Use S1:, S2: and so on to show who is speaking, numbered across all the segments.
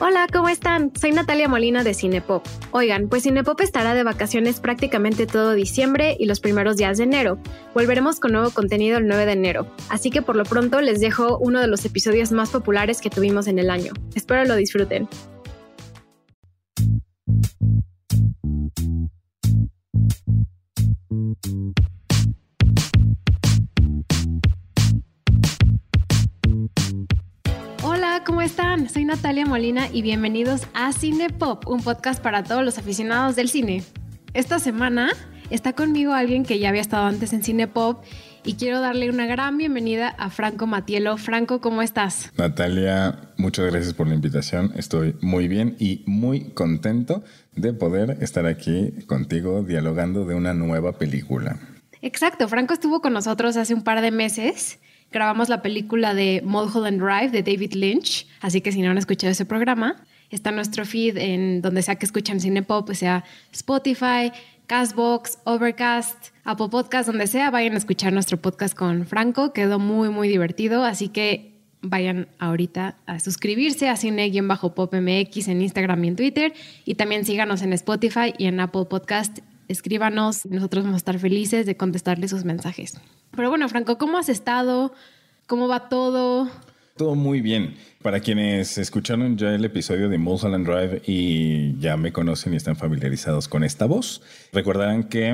S1: Hola, ¿cómo están? Soy Natalia Molina de Cinepop. Oigan, pues Cinepop estará de vacaciones prácticamente todo diciembre y los primeros días de enero. Volveremos con nuevo contenido el 9 de enero, así que por lo pronto les dejo uno de los episodios más populares que tuvimos en el año. Espero lo disfruten. ¿Cómo están? Soy Natalia Molina y bienvenidos a Cine Pop, un podcast para todos los aficionados del cine. Esta semana está conmigo alguien que ya había estado antes en Cine Pop y quiero darle una gran bienvenida a Franco Matielo. Franco, ¿cómo estás?
S2: Natalia, muchas gracias por la invitación. Estoy muy bien y muy contento de poder estar aquí contigo dialogando de una nueva película.
S1: Exacto, Franco estuvo con nosotros hace un par de meses grabamos la película de Mulholland Drive de David Lynch, así que si no han escuchado ese programa, está nuestro feed en donde sea que escuchan cine pop, sea Spotify, Castbox, Overcast, Apple Podcast, donde sea, vayan a escuchar nuestro podcast con Franco, quedó muy, muy divertido, así que vayan ahorita a suscribirse a Cine-Pop MX en Instagram y en Twitter, y también síganos en Spotify y en Apple Podcast escríbanos, nosotros vamos a estar felices de contestarle sus mensajes. Pero bueno, Franco, ¿cómo has estado? ¿Cómo va todo?
S2: Todo muy bien. Para quienes escucharon ya el episodio de Mulholland Drive y ya me conocen y están familiarizados con esta voz, recordarán que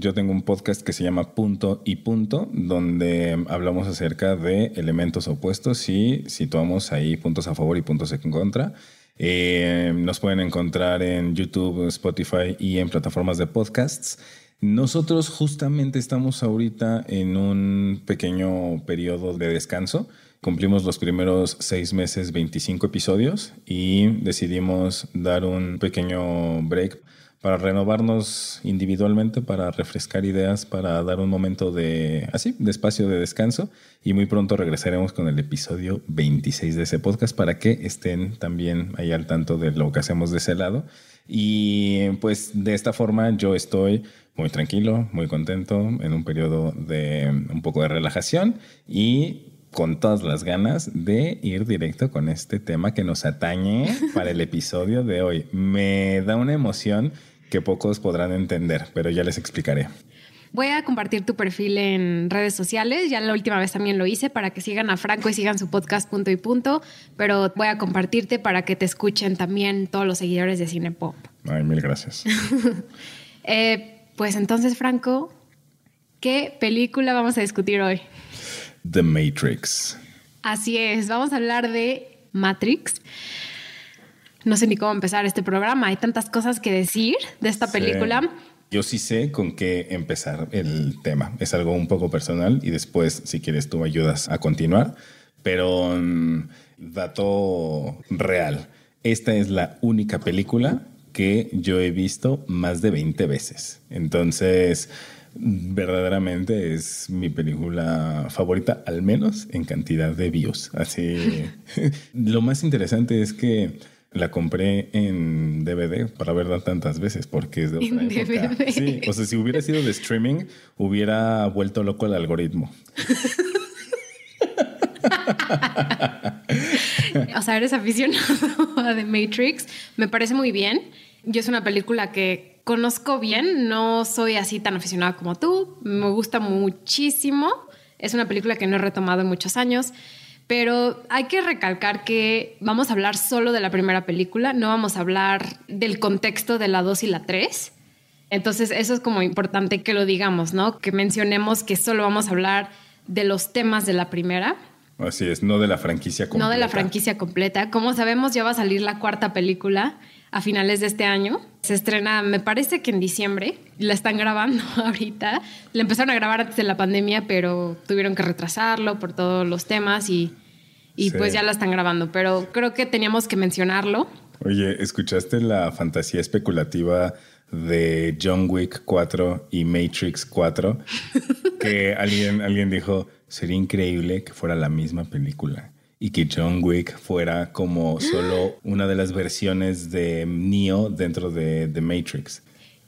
S2: yo tengo un podcast que se llama Punto y Punto, donde hablamos acerca de elementos opuestos y situamos ahí puntos a favor y puntos en contra. Eh, nos pueden encontrar en YouTube, Spotify y en plataformas de podcasts. Nosotros justamente estamos ahorita en un pequeño periodo de descanso. Cumplimos los primeros seis meses, 25 episodios y decidimos dar un pequeño break para renovarnos individualmente, para refrescar ideas, para dar un momento de así, de espacio de descanso y muy pronto regresaremos con el episodio 26 de ese podcast para que estén también ahí al tanto de lo que hacemos de ese lado. Y pues de esta forma yo estoy muy tranquilo, muy contento en un periodo de un poco de relajación y con todas las ganas de ir directo con este tema que nos atañe para el episodio de hoy. Me da una emoción que pocos podrán entender, pero ya les explicaré.
S1: Voy a compartir tu perfil en redes sociales. Ya la última vez también lo hice para que sigan a Franco y sigan su podcast punto y punto, pero voy a compartirte para que te escuchen también todos los seguidores de Cinepop.
S2: Ay, mil gracias.
S1: eh, pues entonces, Franco, ¿qué película vamos a discutir hoy?
S2: The Matrix.
S1: Así es, vamos a hablar de Matrix no sé ni cómo empezar este programa. Hay tantas cosas que decir de esta película.
S2: Yo sí sé con qué empezar el tema. Es algo un poco personal y después, si quieres, tú me ayudas a continuar. Pero mm, dato real. Esta es la única película que yo he visto más de 20 veces. Entonces, verdaderamente es mi película favorita, al menos en cantidad de views. Así, lo más interesante es que la compré en DVD para verla tantas veces porque es de otra época. Sí, o sea, si hubiera sido de streaming, hubiera vuelto loco el algoritmo.
S1: o sea, eres aficionado a The Matrix. Me parece muy bien. Yo es una película que conozco bien. No soy así tan aficionada como tú. Me gusta muchísimo. Es una película que no he retomado en muchos años. Pero hay que recalcar que vamos a hablar solo de la primera película, no vamos a hablar del contexto de la 2 y la 3. Entonces eso es como importante que lo digamos, ¿no? Que mencionemos que solo vamos a hablar de los temas de la primera.
S2: Así es, no de la franquicia completa.
S1: No de la franquicia completa. Como sabemos, ya va a salir la cuarta película a finales de este año. Se estrena, me parece que en diciembre. La están grabando ahorita. La empezaron a grabar antes de la pandemia, pero tuvieron que retrasarlo por todos los temas y, y pues ya la están grabando. Pero creo que teníamos que mencionarlo.
S2: Oye, ¿escuchaste la fantasía especulativa de John Wick 4 y Matrix 4? que alguien, alguien dijo, sería increíble que fuera la misma película y que John Wick fuera como solo una de las versiones de Neo dentro de The Matrix.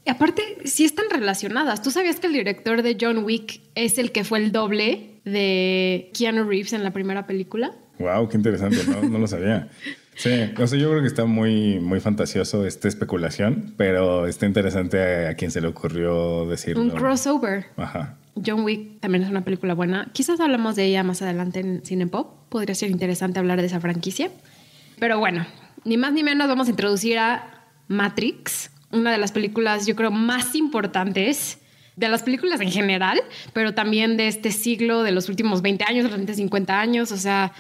S1: Y aparte, sí están relacionadas. ¿Tú sabías que el director de John Wick es el que fue el doble de Keanu Reeves en la primera película?
S2: Wow, qué interesante, no, no lo sabía. Sí, o sea, yo creo que está muy, muy fantasioso esta especulación, pero está interesante a, quien se le ocurrió decirlo.
S1: Un crossover. Ajá. John Wick también es una película buena. Quizás hablamos de ella más adelante en Cinepop. Podría ser interesante hablar de esa franquicia. Pero bueno, ni más ni menos vamos a introducir a Matrix, una de las películas, yo creo, más importantes de las películas en general, pero también de este siglo, de los últimos 20 años, de los últimos 50 años. O sea,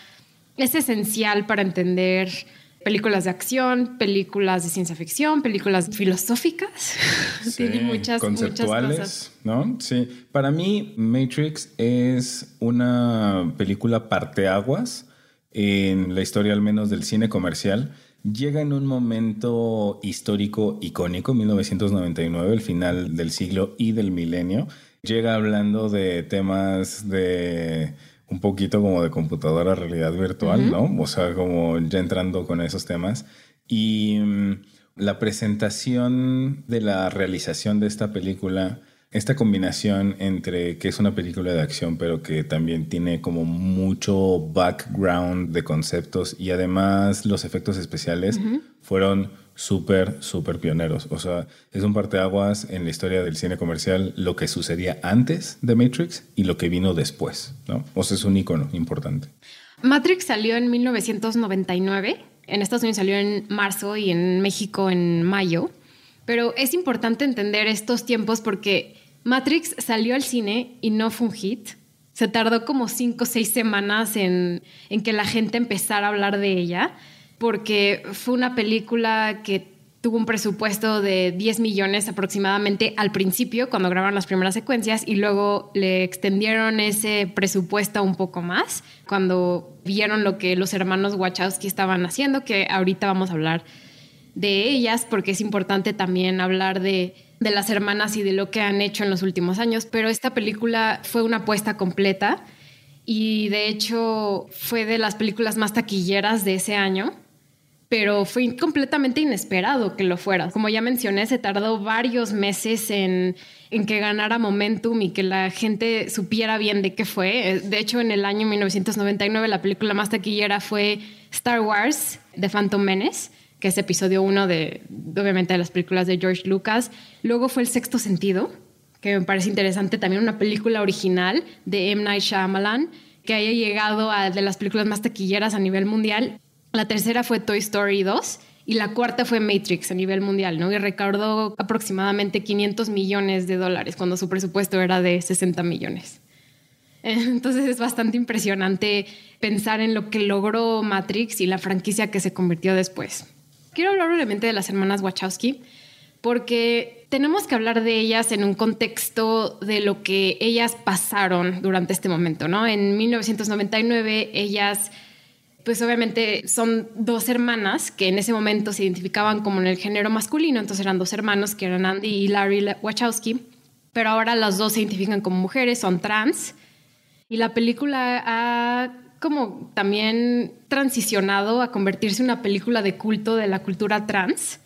S1: es esencial para entender películas de acción, películas de ciencia ficción, películas filosóficas.
S2: Tiene muchas, conceptuales, ¿no? Sí. Para mí, Matrix es una película parteaguas en la historia, al menos del cine comercial llega en un momento histórico icónico, 1999, el final del siglo y del milenio. Llega hablando de temas de un poquito como de computadora realidad virtual, ¿no? O sea, como ya entrando con esos temas. Y mm, la presentación de la realización de esta película esta combinación entre que es una película de acción, pero que también tiene como mucho background de conceptos y además los efectos especiales fueron súper, súper pioneros. O sea, es un parteaguas en la historia del cine comercial lo que sucedía antes de Matrix y lo que vino después, ¿no? O sea, es un icono importante.
S1: Matrix salió en 1999. En Estados Unidos salió en marzo y en México en mayo. Pero es importante entender estos tiempos porque Matrix salió al cine y no fue un hit. Se tardó como cinco o seis semanas en, que la gente empezara a hablar de ella, porque fue una película que tuvo un presupuesto de 10 millones aproximadamente al principio, cuando grabaron las primeras secuencias, y luego le extendieron ese presupuesto un poco más, cuando vieron lo que los hermanos Wachowski estaban haciendo, que ahorita vamos a hablar de ellas, porque es importante también hablar de, las hermanas y de lo que han hecho en los últimos años, pero esta película fue una apuesta completa y de hecho fue de las películas más taquilleras de ese año, pero fue completamente inesperado que lo fuera. Como ya mencioné, se tardó varios meses en, en que ganara momentum y que la gente supiera bien de qué fue. De hecho, en el año 1999 la película más taquillera fue Star Wars, The Phantom Menace que es episodio uno de, obviamente, de las películas de George Lucas. Luego fue El Sexto Sentido, que me parece interesante, también una película original de M. Night Shyamalan, que haya llegado a de las películas más taquilleras a nivel mundial. La tercera fue Toy Story 2 y la cuarta fue Matrix a nivel mundial, ¿no? Y recaudó aproximadamente 500 millones de dólares cuando su presupuesto era de 60 millones. Entonces es bastante impresionante pensar en lo que logró Matrix y la franquicia que se convirtió después. Quiero hablar brevemente de las hermanas Wachowski porque tenemos que hablar de ellas en un contexto de lo que ellas pasaron durante este momento, ¿no? En 1999 ellas pues obviamente son dos hermanas que en ese momento se identificaban como en el género masculino, entonces eran dos hermanos que eran Andy y Larry Wachowski, pero ahora las dos se identifican como mujeres, son trans, y la película ha como también transicionado a convertirse en una película de culto de la cultura trans,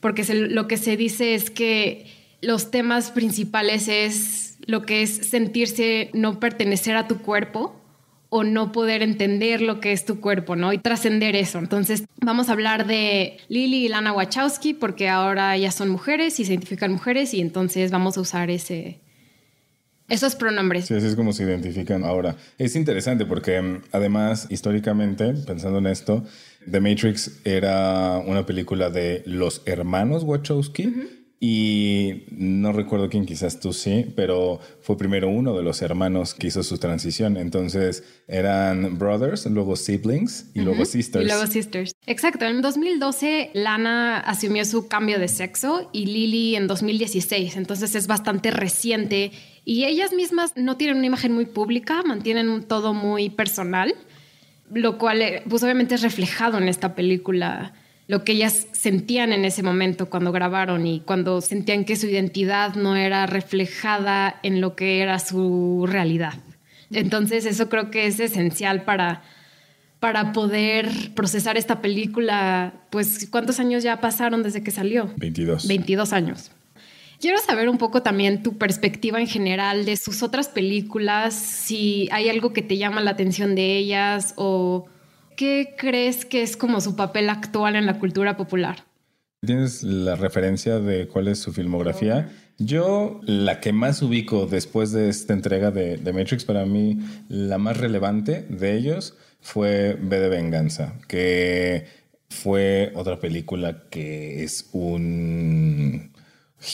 S1: porque lo que se dice es que los temas principales es lo que es sentirse no pertenecer a tu cuerpo o no poder entender lo que es tu cuerpo, ¿no? Y trascender eso. Entonces, vamos a hablar de Lily y Lana Wachowski porque ahora ellas son mujeres y se identifican mujeres y entonces vamos a usar ese, esos pronombres.
S2: Sí, así es como se identifican ahora. Es interesante porque mm, además, históricamente, pensando en esto, The Matrix era una película de los hermanos Wachowski. Y no recuerdo quién, quizás tú sí, pero fue primero uno de los hermanos que hizo su transición. Entonces eran brothers, luego siblings y luego sisters.
S1: Y luego sisters. Exacto. En 2012 Lana asumió su cambio de sexo y Lily en 2016. Entonces es bastante reciente y ellas mismas no tienen una imagen muy pública, mantienen un todo muy personal, lo cual eh, pues obviamente es reflejado en esta película, lo que ellas sentían en ese momento cuando grabaron y cuando sentían que su identidad no era reflejada en lo que era su realidad. Entonces eso creo que es esencial para, para poder procesar esta película. Pues, ¿cuántos años ya pasaron desde que salió?
S2: 22.
S1: 22 años. Quiero saber un poco también tu perspectiva en general de sus otras películas, si hay algo que te llama la atención de ellas o ¿qué crees que es como su papel actual en la cultura popular?
S2: ¿Tienes la referencia de cuál es su filmografía? Yo, la que más ubico después de esta entrega de, de Matrix, para mí, la más relevante de ellos fue B de Venganza, que fue otra película que es un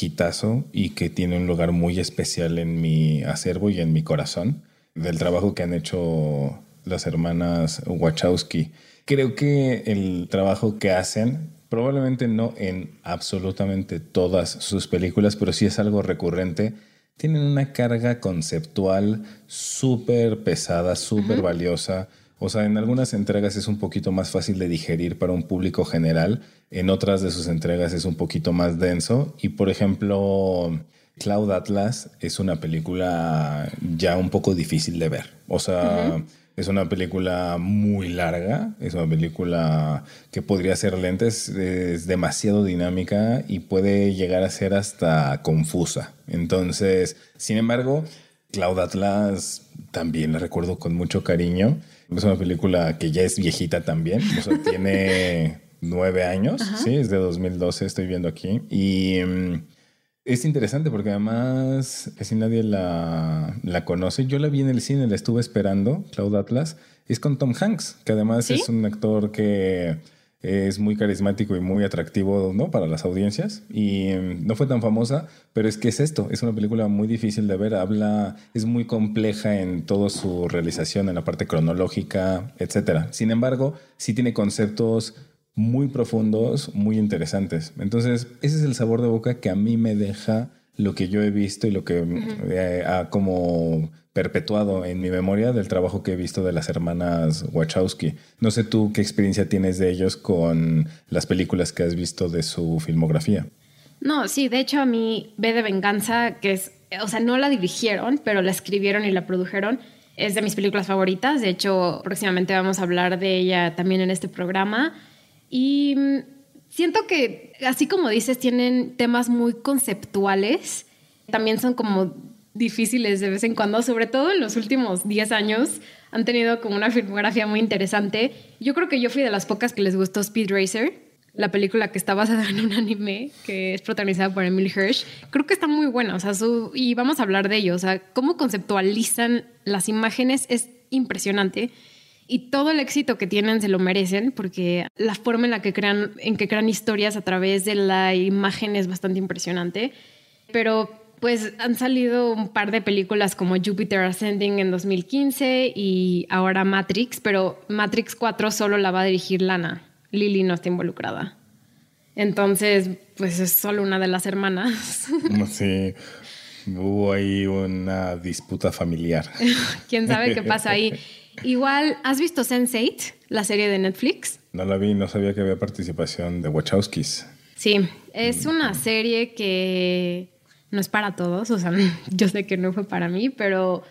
S2: hitazo y que tiene un lugar muy especial en mi acervo y en mi corazón del trabajo que han hecho las hermanas Wachowski. Creo que el trabajo que hacen probablemente no en absolutamente todas sus películas, pero sí es algo recurrente. Tienen una carga conceptual súper pesada, súper valiosa. O sea, en algunas entregas es un poquito más fácil de digerir para un público general, en otras de sus entregas es un poquito más denso. Y por ejemplo, Cloud Atlas es una película ya un poco difícil de ver. O sea, es una película muy larga, es una película que podría ser lenta, es, demasiado dinámica y puede llegar a ser hasta confusa. Entonces, sin embargo, Cloud Atlas también la recuerdo con mucho cariño. Es una película que ya es viejita también, o sea, tiene nueve años, sí, es de 2012, estoy viendo aquí. Y mm, es interesante porque además casi nadie la, la, conoce. Yo la vi en el cine, la estuve esperando, Cloud Atlas. Es con Tom Hanks, que además es un actor que es muy carismático y muy atractivo ¿no? para las audiencias. Y mm, no fue tan famosa, pero es que es esto. Es una película muy difícil de ver. Habla, es muy compleja en toda su realización, en la parte cronológica, etc. Sin embargo, sí tiene conceptos muy profundos, muy interesantes. Entonces, ese es el sabor de boca que a mí me deja lo que yo he visto y lo que eh, ha como perpetuado en mi memoria del trabajo que he visto de las hermanas Wachowski. No sé tú qué experiencia tienes de ellos con las películas que has visto de su filmografía.
S1: No, sí, de hecho a mí B de Venganza, que es, o sea, no la dirigieron, pero la escribieron y la produjeron, es de mis películas favoritas. De hecho, próximamente vamos a hablar de ella también en este programa. Y mm, siento que, así como dices, tienen temas muy conceptuales. También son como difíciles de vez en cuando, sobre todo en los últimos 10 años. Han tenido como una filmografía muy interesante. Yo creo que yo fui de las pocas que les gustó Speed Racer, la película que está basada en un anime que es protagonizada por Emily Hirsch. Creo que está muy buena, o sea, y vamos a hablar de ello, o sea, cómo conceptualizan las imágenes es impresionante y todo el éxito que tienen se lo merecen porque la forma en la que crean, en que crean historias a través de la imagen es bastante impresionante. Pero pues han salido un par de películas como Jupiter Ascending en 2015 y ahora Matrix, pero Matrix 4 solo la va a dirigir Lana. Lily no está involucrada. Entonces, pues es solo una de las hermanas.
S2: Sí, hubo ahí una disputa familiar.
S1: ¿Quién sabe qué pasa ahí? Igual, ¿has visto Sense8, la serie de Netflix?
S2: No la vi, no sabía que había participación de Wachowskis.
S1: Sí, es una serie que no es para todos, o sea, yo sé que no fue para mí, pero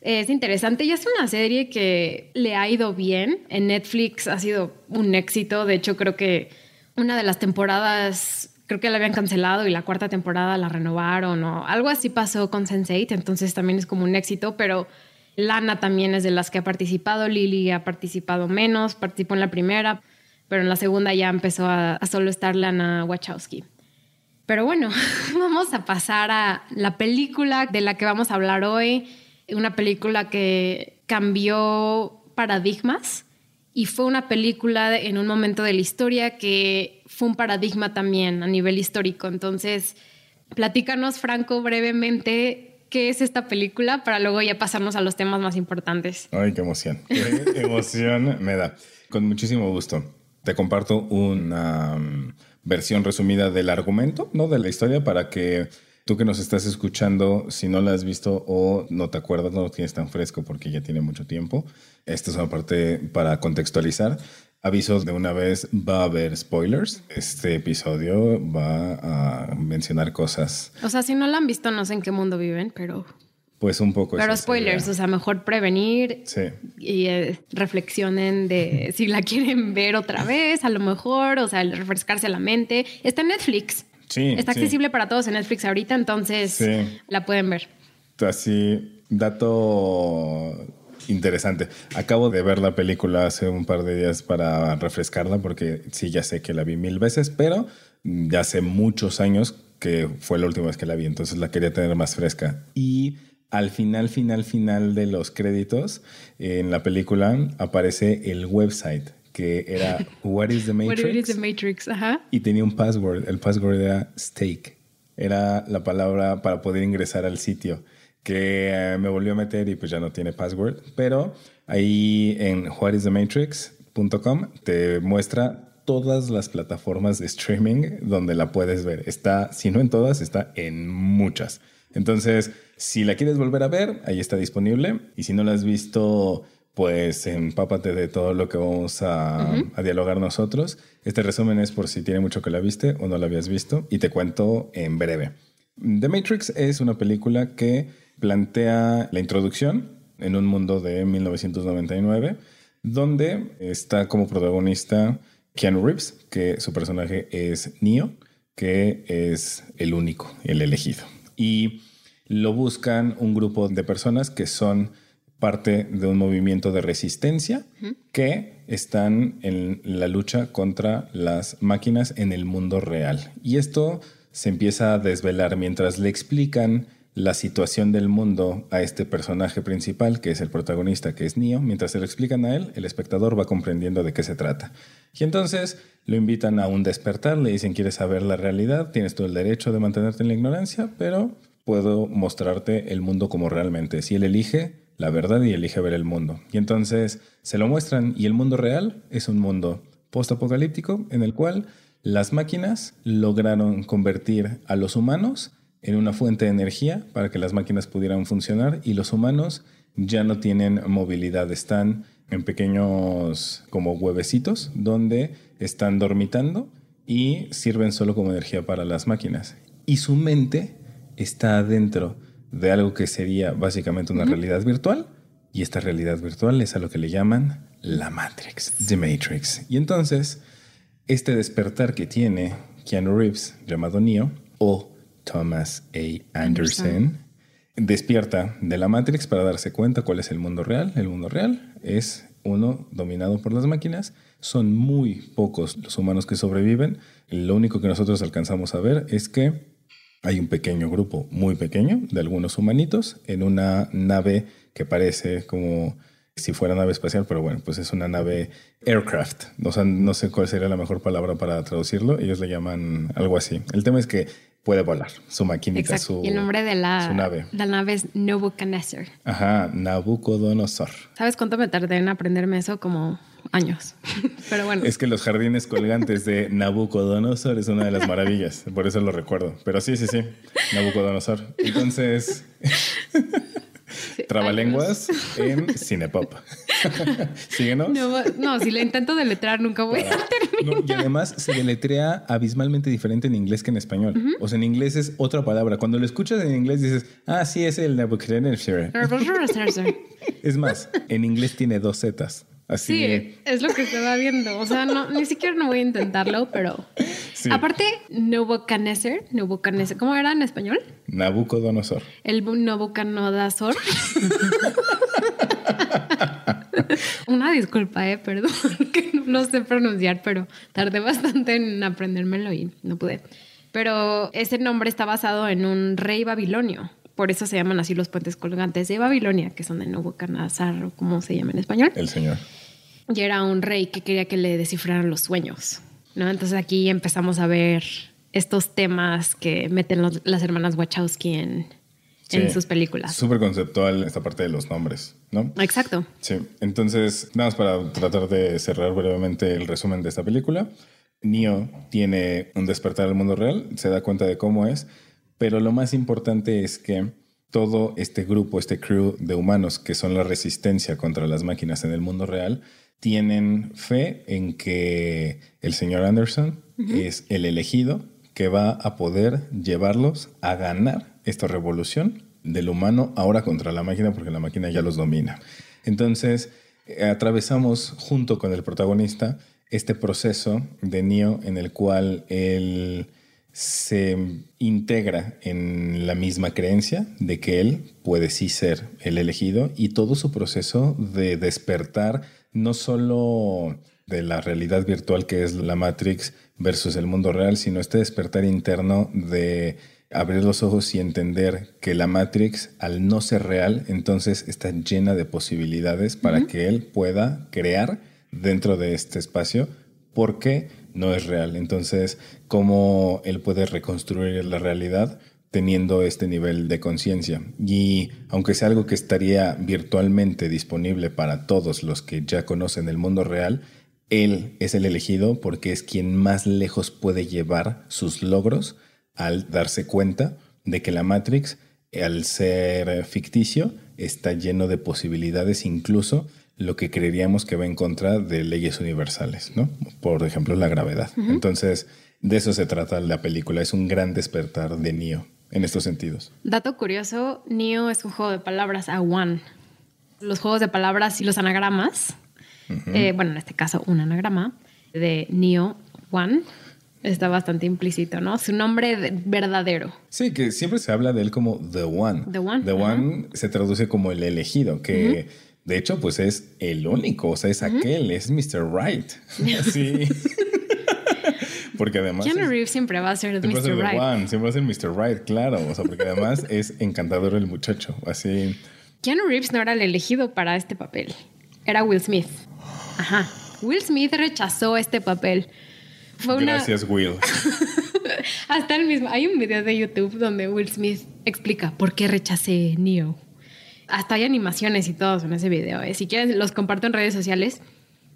S1: es interesante y es una serie que le ha ido bien. En Netflix ha sido un éxito, de hecho creo que una de las temporadas creo que la habían cancelado y la cuarta temporada la renovaron o algo así pasó con Sense8, entonces también es como un éxito, pero Lana también es de las que ha participado, Lily ha participado menos, participó en la primera, pero en la segunda ya empezó a, solo estar Lana Wachowski. Pero bueno, vamos a pasar a la película de la que vamos a hablar hoy, una película que cambió paradigmas y fue una película en un momento de la historia que fue un paradigma también a nivel histórico. Entonces, platícanos, Franco, brevemente qué es esta película para luego ya pasarnos a los temas más importantes.
S2: Ay, qué emoción. Qué emoción me da. Con muchísimo gusto. Te comparto una versión resumida del argumento, ¿no? De la historia para que tú que nos estás escuchando, si no la has visto o no te acuerdas, no lo tienes tan fresco porque ya tiene mucho tiempo. Esta es una parte para contextualizar. Aviso de una vez, va a haber spoilers. Este episodio va a mencionar cosas.
S1: O sea, si no la han visto, no sé en qué mundo viven, pero...
S2: Pues un poco.
S1: Pero spoilers, o sea, mejor prevenir sí. y eh, reflexionen de si la quieren ver otra vez, a lo mejor, o sea, refrescarse la mente. Está en Netflix. Sí. Está accesible para todos en Netflix ahorita, entonces la pueden ver.
S2: Así, dato interesante. Acabo de ver la película hace un par de días para refrescarla porque sí, ya sé que la vi mil veces, pero ya hace muchos años que fue la última vez que la vi, entonces la quería tener más fresca. Y al final, final, final de los créditos, en la película aparece el website que era What is the Matrix?
S1: What is the Matrix? Ajá.
S2: Y tenía un password. El password era steak. Era la palabra para poder ingresar al sitio que eh, me volvió a meter y pues ya no tiene password. Pero ahí en whatisthematrix.com te muestra todas las plataformas de streaming donde la puedes ver. Está, si no en todas, está en muchas. Entonces, si la quieres volver a ver, ahí está disponible. Y si no la has visto, pues empápate de todo lo que vamos a, a, dialogar nosotros. Este resumen es por si tiene mucho que la viste o no la habías visto y te cuento en breve. The Matrix es una película que plantea la introducción en un mundo de 1999 donde está como protagonista Keanu Reeves, que su personaje es Neo, que es el único, el elegido. Y lo buscan un grupo de personas que son parte de un movimiento de resistencia que están en la lucha contra las máquinas en el mundo real. Y esto se empieza a desvelar mientras le explican la situación del mundo a este personaje principal, que es el protagonista, que es Neo. Mientras se lo explican a él, el espectador va comprendiendo de qué se trata. Y entonces lo invitan a un despertar, le dicen, ¿quieres saber la realidad? Tienes todo el derecho de mantenerte en la ignorancia, pero puedo mostrarte el mundo como realmente. Si él elige la verdad y elige ver el mundo. Y entonces se lo muestran y el mundo real es un mundo post-apocalíptico en el cual las máquinas lograron convertir a los humanos en una fuente de energía para que las máquinas pudieran funcionar y los humanos ya no tienen movilidad, están en pequeños como huevecitos donde están dormitando y sirven solo como energía para las máquinas. Y su mente está dentro de algo que sería básicamente una realidad virtual y esta realidad virtual es a lo que le llaman la Matrix, The Matrix. Y entonces, este despertar que tiene Keanu Reeves, llamado Neo, o Thomas A. Anderson, despierta de la Matrix para darse cuenta cuál es el mundo real. El mundo real es uno dominado por las máquinas. Son muy pocos los humanos que sobreviven. Lo único que nosotros alcanzamos a ver es que hay un pequeño grupo, muy pequeño, de algunos humanitos en una nave que parece como si fuera nave espacial, pero bueno, pues es una nave aircraft. No sé cuál sería la mejor palabra para traducirlo. Ellos le llaman algo así. El tema es que puede volar, su maquinita, su,
S1: y el nombre de la,
S2: nave.
S1: La nave es Nabucodonosor.
S2: Ajá, Nabucodonosor.
S1: ¿Sabes cuánto me tardé en aprenderme eso? Como años. Pero bueno.
S2: Es que los jardines colgantes de Nabucodonosor es una de las maravillas, por eso lo recuerdo. Pero sí, sí, sí, Nabucodonosor. Entonces... Trabalenguas en Cinepop. ¿Síguenos?
S1: No, no, si le intento deletrear nunca voy a terminar.
S2: y además se deletrea abismalmente diferente en inglés que en español. O sea, en inglés es otra palabra. Cuando lo escuchas en inglés dices, ah, sí, es el Nebuchadnezzar. es más, en inglés tiene dos zetas. Así.
S1: Sí, es lo que estaba viendo. O sea, no, ni siquiera no voy a intentarlo, pero. Aparte, Nabucodonosor, Nabucodonosor, ¿cómo era en español?
S2: Nabucodonosor.
S1: El Nabucodonosor. Una disculpa, eh, perdón, que no sé pronunciar, pero tardé bastante en aprendérmelo y no pude. Pero ese nombre está basado en un rey babilonio. Por eso se llaman así los puentes colgantes de Babilonia, que son de Nabucodonosor, o como se llama en español.
S2: El señor.
S1: Y era un rey que quería que le descifraran los sueños. ¿No? Entonces aquí empezamos a ver estos temas que meten las hermanas Wachowski en, en sus películas.
S2: Súper conceptual esta parte de los nombres, ¿no?
S1: Exacto.
S2: Sí. Entonces, nada más para tratar de cerrar brevemente el resumen de esta película. Neo tiene un despertar al mundo real, se da cuenta de cómo es, pero lo más importante es que todo este grupo, este crew de humanos que son la resistencia contra las máquinas en el mundo real, tienen fe en que el señor Anderson es el elegido que va a poder llevarlos a ganar esta revolución del humano ahora contra la máquina porque la máquina ya los domina. Entonces, eh, atravesamos junto con el protagonista este proceso de Neo en el cual él se integra en la misma creencia de que él puede sí ser el elegido y todo su proceso de despertar no solo de la realidad virtual que es la Matrix versus el mundo real, sino este despertar interno de abrir los ojos y entender que la Matrix, al no ser real, entonces está llena de posibilidades para que él pueda crear dentro de este espacio porque no es real. Entonces, ¿cómo él puede reconstruir la realidad? Teniendo este nivel de conciencia. Y aunque sea algo que estaría virtualmente disponible para todos los que ya conocen el mundo real, él es el elegido porque es quien más lejos puede llevar sus logros al darse cuenta de que la Matrix, al ser ficticio, está lleno de posibilidades, incluso lo que creeríamos que va en contra de leyes universales, ¿no? Por ejemplo, la gravedad. Entonces, de eso se trata la película. Es un gran despertar de Neo en estos sentidos.
S1: Dato curioso, Neo es un juego de palabras a one. Los juegos de palabras y los anagramas, eh, bueno, en este caso un anagrama de Neo One, está bastante implícito, ¿no? Su nombre verdadero.
S2: Sí, que siempre se habla de él como The One.
S1: The One.
S2: The One se traduce como el elegido, que de hecho pues es el único, o sea, es aquel, es Mr. Right. Sí. Porque además...
S1: Keanu Reeves siempre va a ser
S2: Mr.
S1: The
S2: One, siempre va a ser Mr. Right, claro. O sea, porque además es encantador el muchacho, así...
S1: Keanu Reeves no era el elegido para este papel. Era Will Smith. Ajá. Will Smith rechazó este papel
S2: Gracias, Will.
S1: Hasta el mismo. Hay un video de YouTube donde Will Smith explica por qué rechacé Neo. Hasta hay animaciones y todo en ese video. ¿eh? Si quieren, los comparto en redes sociales.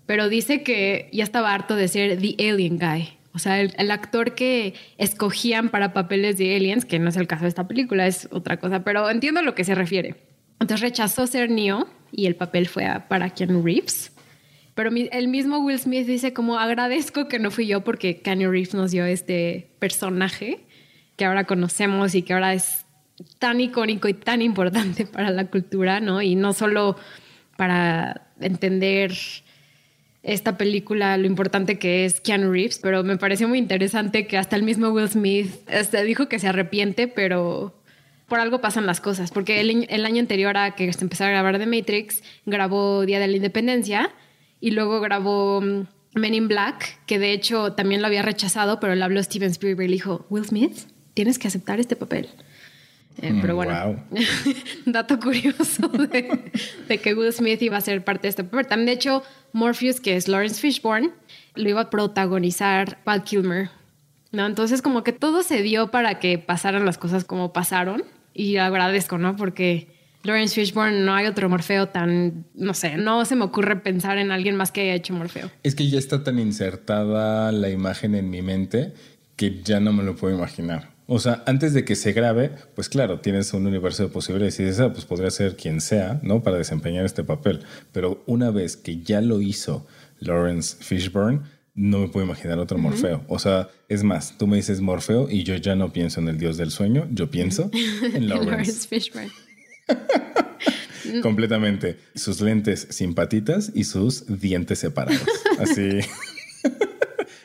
S1: Pero dice que ya estaba harto de ser The Alien Guy. O sea, el, actor que escogían para papeles de aliens, que no es el caso de esta película, es otra cosa, pero entiendo a lo que se refiere. Entonces rechazó ser Neo y el papel fue para Keanu Reeves. Pero el mismo Will Smith dice como agradezco que no fui yo porque Keanu Reeves nos dio este personaje que ahora conocemos y que ahora es tan icónico y tan importante para la cultura, ¿no? Y no solo para entender esta película, lo importante que es Keanu Reeves, pero me pareció muy interesante que hasta el mismo Will Smith este, dijo que se arrepiente, pero por algo pasan las cosas, porque el, el año anterior a que se empezara a grabar The Matrix, grabó Día de la Independencia y luego grabó mm, Men in Black, que de hecho también lo había rechazado, pero le habló Steven Spielberg y le dijo, Will Smith, tienes que aceptar este papel. Eh, pero bueno, dato curioso de, que Will Smith iba a ser parte de este papel. También, de hecho, Morpheus, que es Lawrence Fishburne, lo iba a protagonizar Val Kilmer. ¿no? Entonces, como que todo se dio para que pasaran las cosas como pasaron. Y agradezco, ¿no? Porque Lawrence Fishburne, no hay otro Morfeo tan, no sé, no se me ocurre pensar en alguien más que haya hecho Morfeo.
S2: Es que ya está tan insertada la imagen en mi mente que ya no me lo puedo imaginar. O sea, antes de que se grabe, pues claro, tienes un universo de posibilidades y dices, ah, pues podría ser quien sea, ¿no? Para desempeñar este papel. Pero una vez que ya lo hizo Lawrence Fishburne, no me puedo imaginar otro Morfeo. O sea, es más, tú me dices Morfeo y yo ya no pienso en el dios del sueño, yo pienso en Lawrence Fishburne. Completamente. Sus lentes sin patitas y sus dientes separados. Así.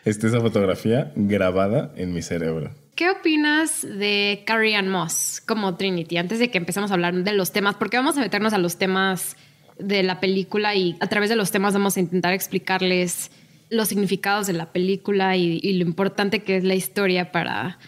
S2: Está esa fotografía grabada en mi cerebro.
S1: ¿Qué opinas de Carrie Ann Moss como Trinity? Antes de que empecemos a hablar de los temas, porque vamos a meternos a los temas de la película y a través de los temas vamos a intentar explicarles los significados de la película y, lo importante que es la historia para,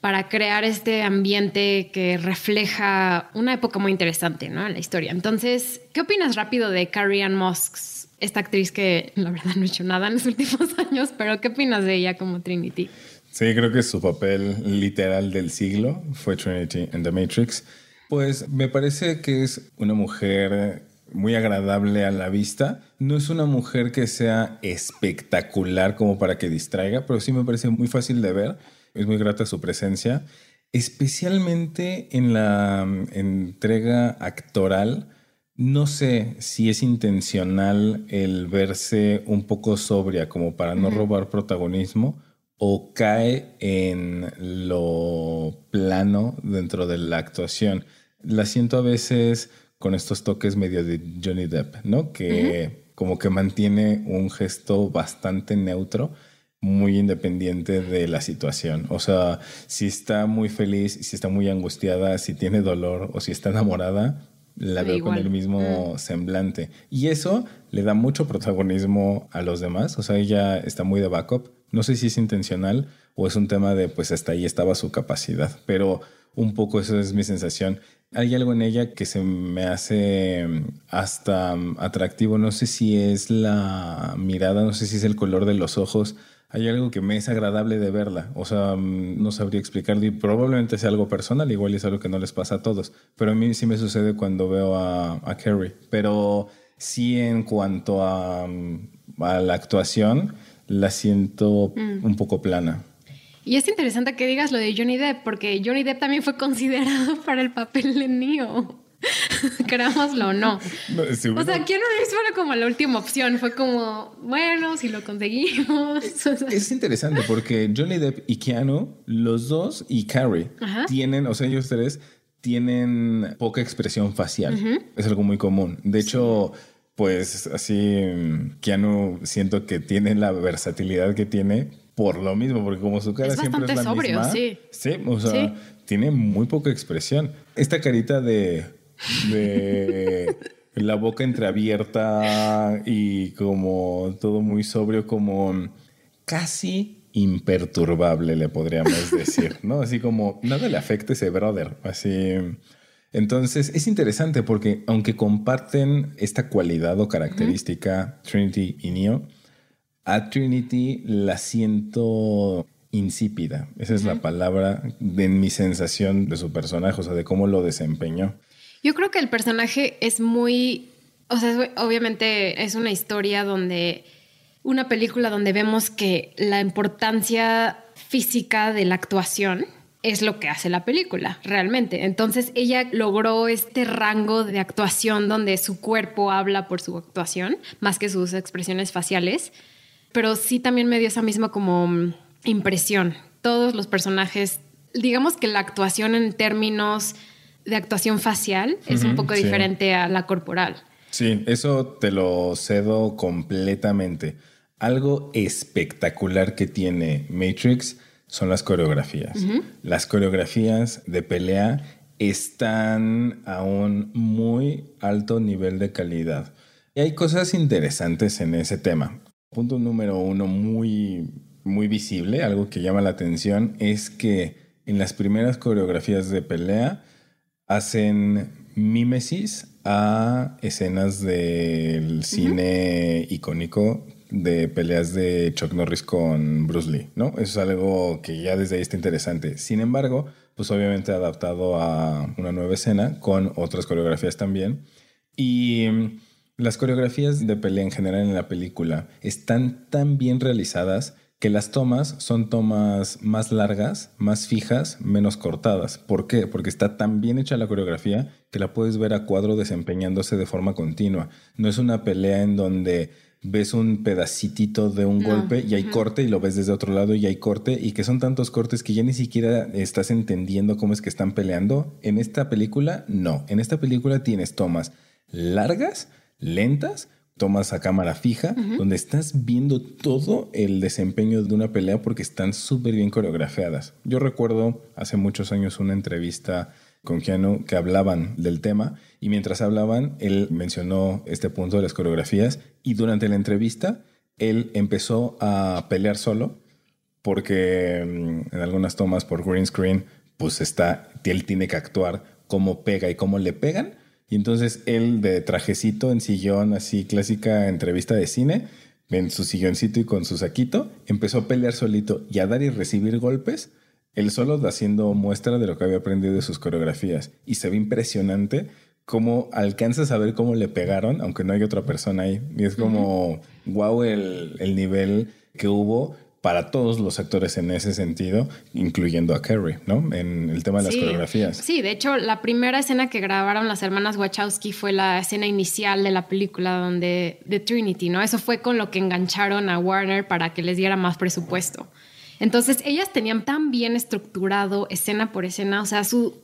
S1: para crear este ambiente que refleja una época muy interesante ¿no? en la historia. Entonces, ¿qué opinas rápido de Carrie Ann Moss, esta actriz que la verdad no ha hecho nada en los últimos años, pero qué opinas de ella como Trinity?
S2: Sí, creo que su papel literal del siglo fue Trinity en The Matrix. Pues me parece que es una mujer muy agradable a la vista. No es una mujer que sea espectacular como para que distraiga, pero sí me parece muy fácil de ver es muy grata su presencia, especialmente en la mm, entrega actoral. No sé si es intencional el verse un poco sobria como para no robar protagonismo o cae en lo plano dentro de la actuación. La siento a veces con estos toques medio de Johnny Depp, ¿no? Que como que mantiene un gesto bastante neutro muy independiente de la situación. O sea, si está muy feliz, si está muy angustiada, si tiene dolor o si está enamorada, la veo con el mismo mm. semblante. Y eso le da mucho protagonismo a los demás. O sea, ella está muy de backup. No sé si es intencional o es un tema de, pues hasta ahí estaba su capacidad. Pero un poco eso es mi sensación. Hay algo en ella que se me hace mm, hasta mm, atractivo. No sé si es la mirada, no sé si es el color de los ojos hay algo que me es agradable de verla. O sea, mm, no sabría explicarlo y probablemente sea algo personal, igual es algo que no les pasa a todos. Pero a mí sí me sucede cuando veo a, a Carrie. Pero sí en cuanto a, a la actuación, la siento mm. un poco plana.
S1: Y es interesante que digas lo de Johnny Depp, porque Johnny Depp también fue considerado para el papel de Neo. Querámoslo o no. o sea, Keanu Reeves fue como la última opción. Fue como, bueno, si lo conseguimos.
S2: es interesante porque Johnny Depp y Keanu, los dos y Carrie, tienen, o sea, ellos tres tienen poca expresión facial. Es algo muy común. De hecho, pues así, Keanu siento que tiene la versatilidad que tiene por lo mismo, porque como su cara siempre es la sobrio, misma. Sí. sí, o sea, tiene muy poca expresión. Esta carita de de la boca entreabierta y como todo muy sobrio, como casi imperturbable, le podríamos decir, ¿no? Así como nada le afecta ese brother, así. Entonces es interesante porque aunque comparten esta cualidad o característica Trinity y Neo, a Trinity la siento insípida. Esa es la palabra de mi sensación de su personaje, o sea, de cómo lo desempeñó.
S1: Yo creo que el personaje es muy, o sea, obviamente es una historia donde, una película donde vemos que la importancia física de la actuación es lo que hace la película, realmente. Entonces ella logró este rango de actuación donde su cuerpo habla por su actuación, más que sus expresiones faciales, pero sí también me dio esa misma como impresión. Todos los personajes, digamos que la actuación en términos de actuación facial es un poco diferente a la corporal.
S2: Sí, eso te lo cedo completamente. Algo espectacular que tiene Matrix son las coreografías. Las coreografías de pelea están a un muy alto nivel de calidad. Y hay cosas interesantes en ese tema. Punto número uno muy, muy visible, algo que llama la atención, es que en las primeras coreografías de pelea hacen mímesis a escenas del cine icónico de peleas de Chuck Norris con Bruce Lee, ¿no? Eso es algo que ya desde ahí está interesante. Sin embargo, pues obviamente adaptado a una nueva escena con otras coreografías también. Y mm, las coreografías de pelea en general en la película están tan bien realizadas que las tomas son tomas más largas, más fijas, menos cortadas. ¿Por qué? Porque está tan bien hecha la coreografía que la puedes ver a cuadro desempeñándose de forma continua. No es una pelea en donde ves un pedacitito de un golpe y hay corte y lo ves desde otro lado y hay corte y que son tantos cortes que ya ni siquiera estás entendiendo cómo es que están peleando. En esta película, no. En esta película tienes tomas largas, lentas, tomas a cámara fija, donde estás viendo todo el desempeño de una pelea porque están súper bien coreografiadas. Yo recuerdo hace muchos años una entrevista con Keanu que hablaban del tema. Y mientras hablaban él mencionó este punto de las coreografías. Y durante la entrevista él empezó a pelear solo porque mm, en algunas tomas por green screen pues está él tiene que actuar cómo pega y cómo le pegan. Y entonces él de trajecito en sillón, así clásica entrevista de cine, en su silloncito y con su saquito, empezó a pelear solito y a dar y recibir golpes, él solo haciendo muestra de lo que había aprendido de sus coreografías. Y se ve impresionante cómo alcanzas a ver cómo le pegaron, aunque no hay otra persona ahí. Y es como, wow, el, el nivel que hubo para todos los actores en ese sentido, incluyendo a Carrie, ¿no? En el tema de las coreografías.
S1: Sí, de hecho, la primera escena que grabaron las hermanas Wachowski fue la escena inicial de la película donde de Trinity, ¿no? Eso fue con lo que engancharon a Warner para que les diera más presupuesto. Entonces, ellas tenían tan bien estructurado escena por escena, o sea, su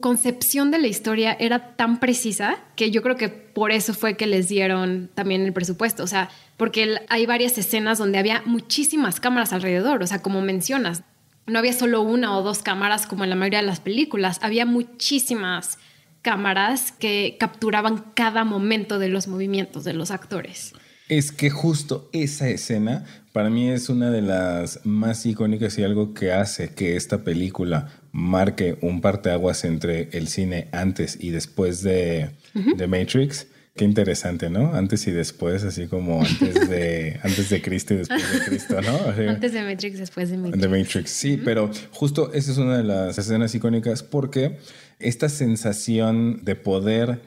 S1: concepción de la historia era tan precisa que yo creo que por eso fue que les dieron también el presupuesto. O sea, porque hay varias escenas donde había muchísimas cámaras alrededor. O sea, como mencionas, no había solo una o dos cámaras como en la mayoría de las películas, había muchísimas cámaras que capturaban cada momento de los movimientos de los actores.
S2: Es que justo esa escena para mí es una de las más icónicas y algo que hace que esta película marque un parteaguas entre el cine antes y después de, de Matrix. Qué interesante, ¿no? Antes y después, así como antes de, antes de Cristo y después de Cristo, ¿no?
S1: antes de Matrix, después de Matrix.
S2: De Matrix, sí, pero justo esa es una de las escenas icónicas porque esta sensación de poder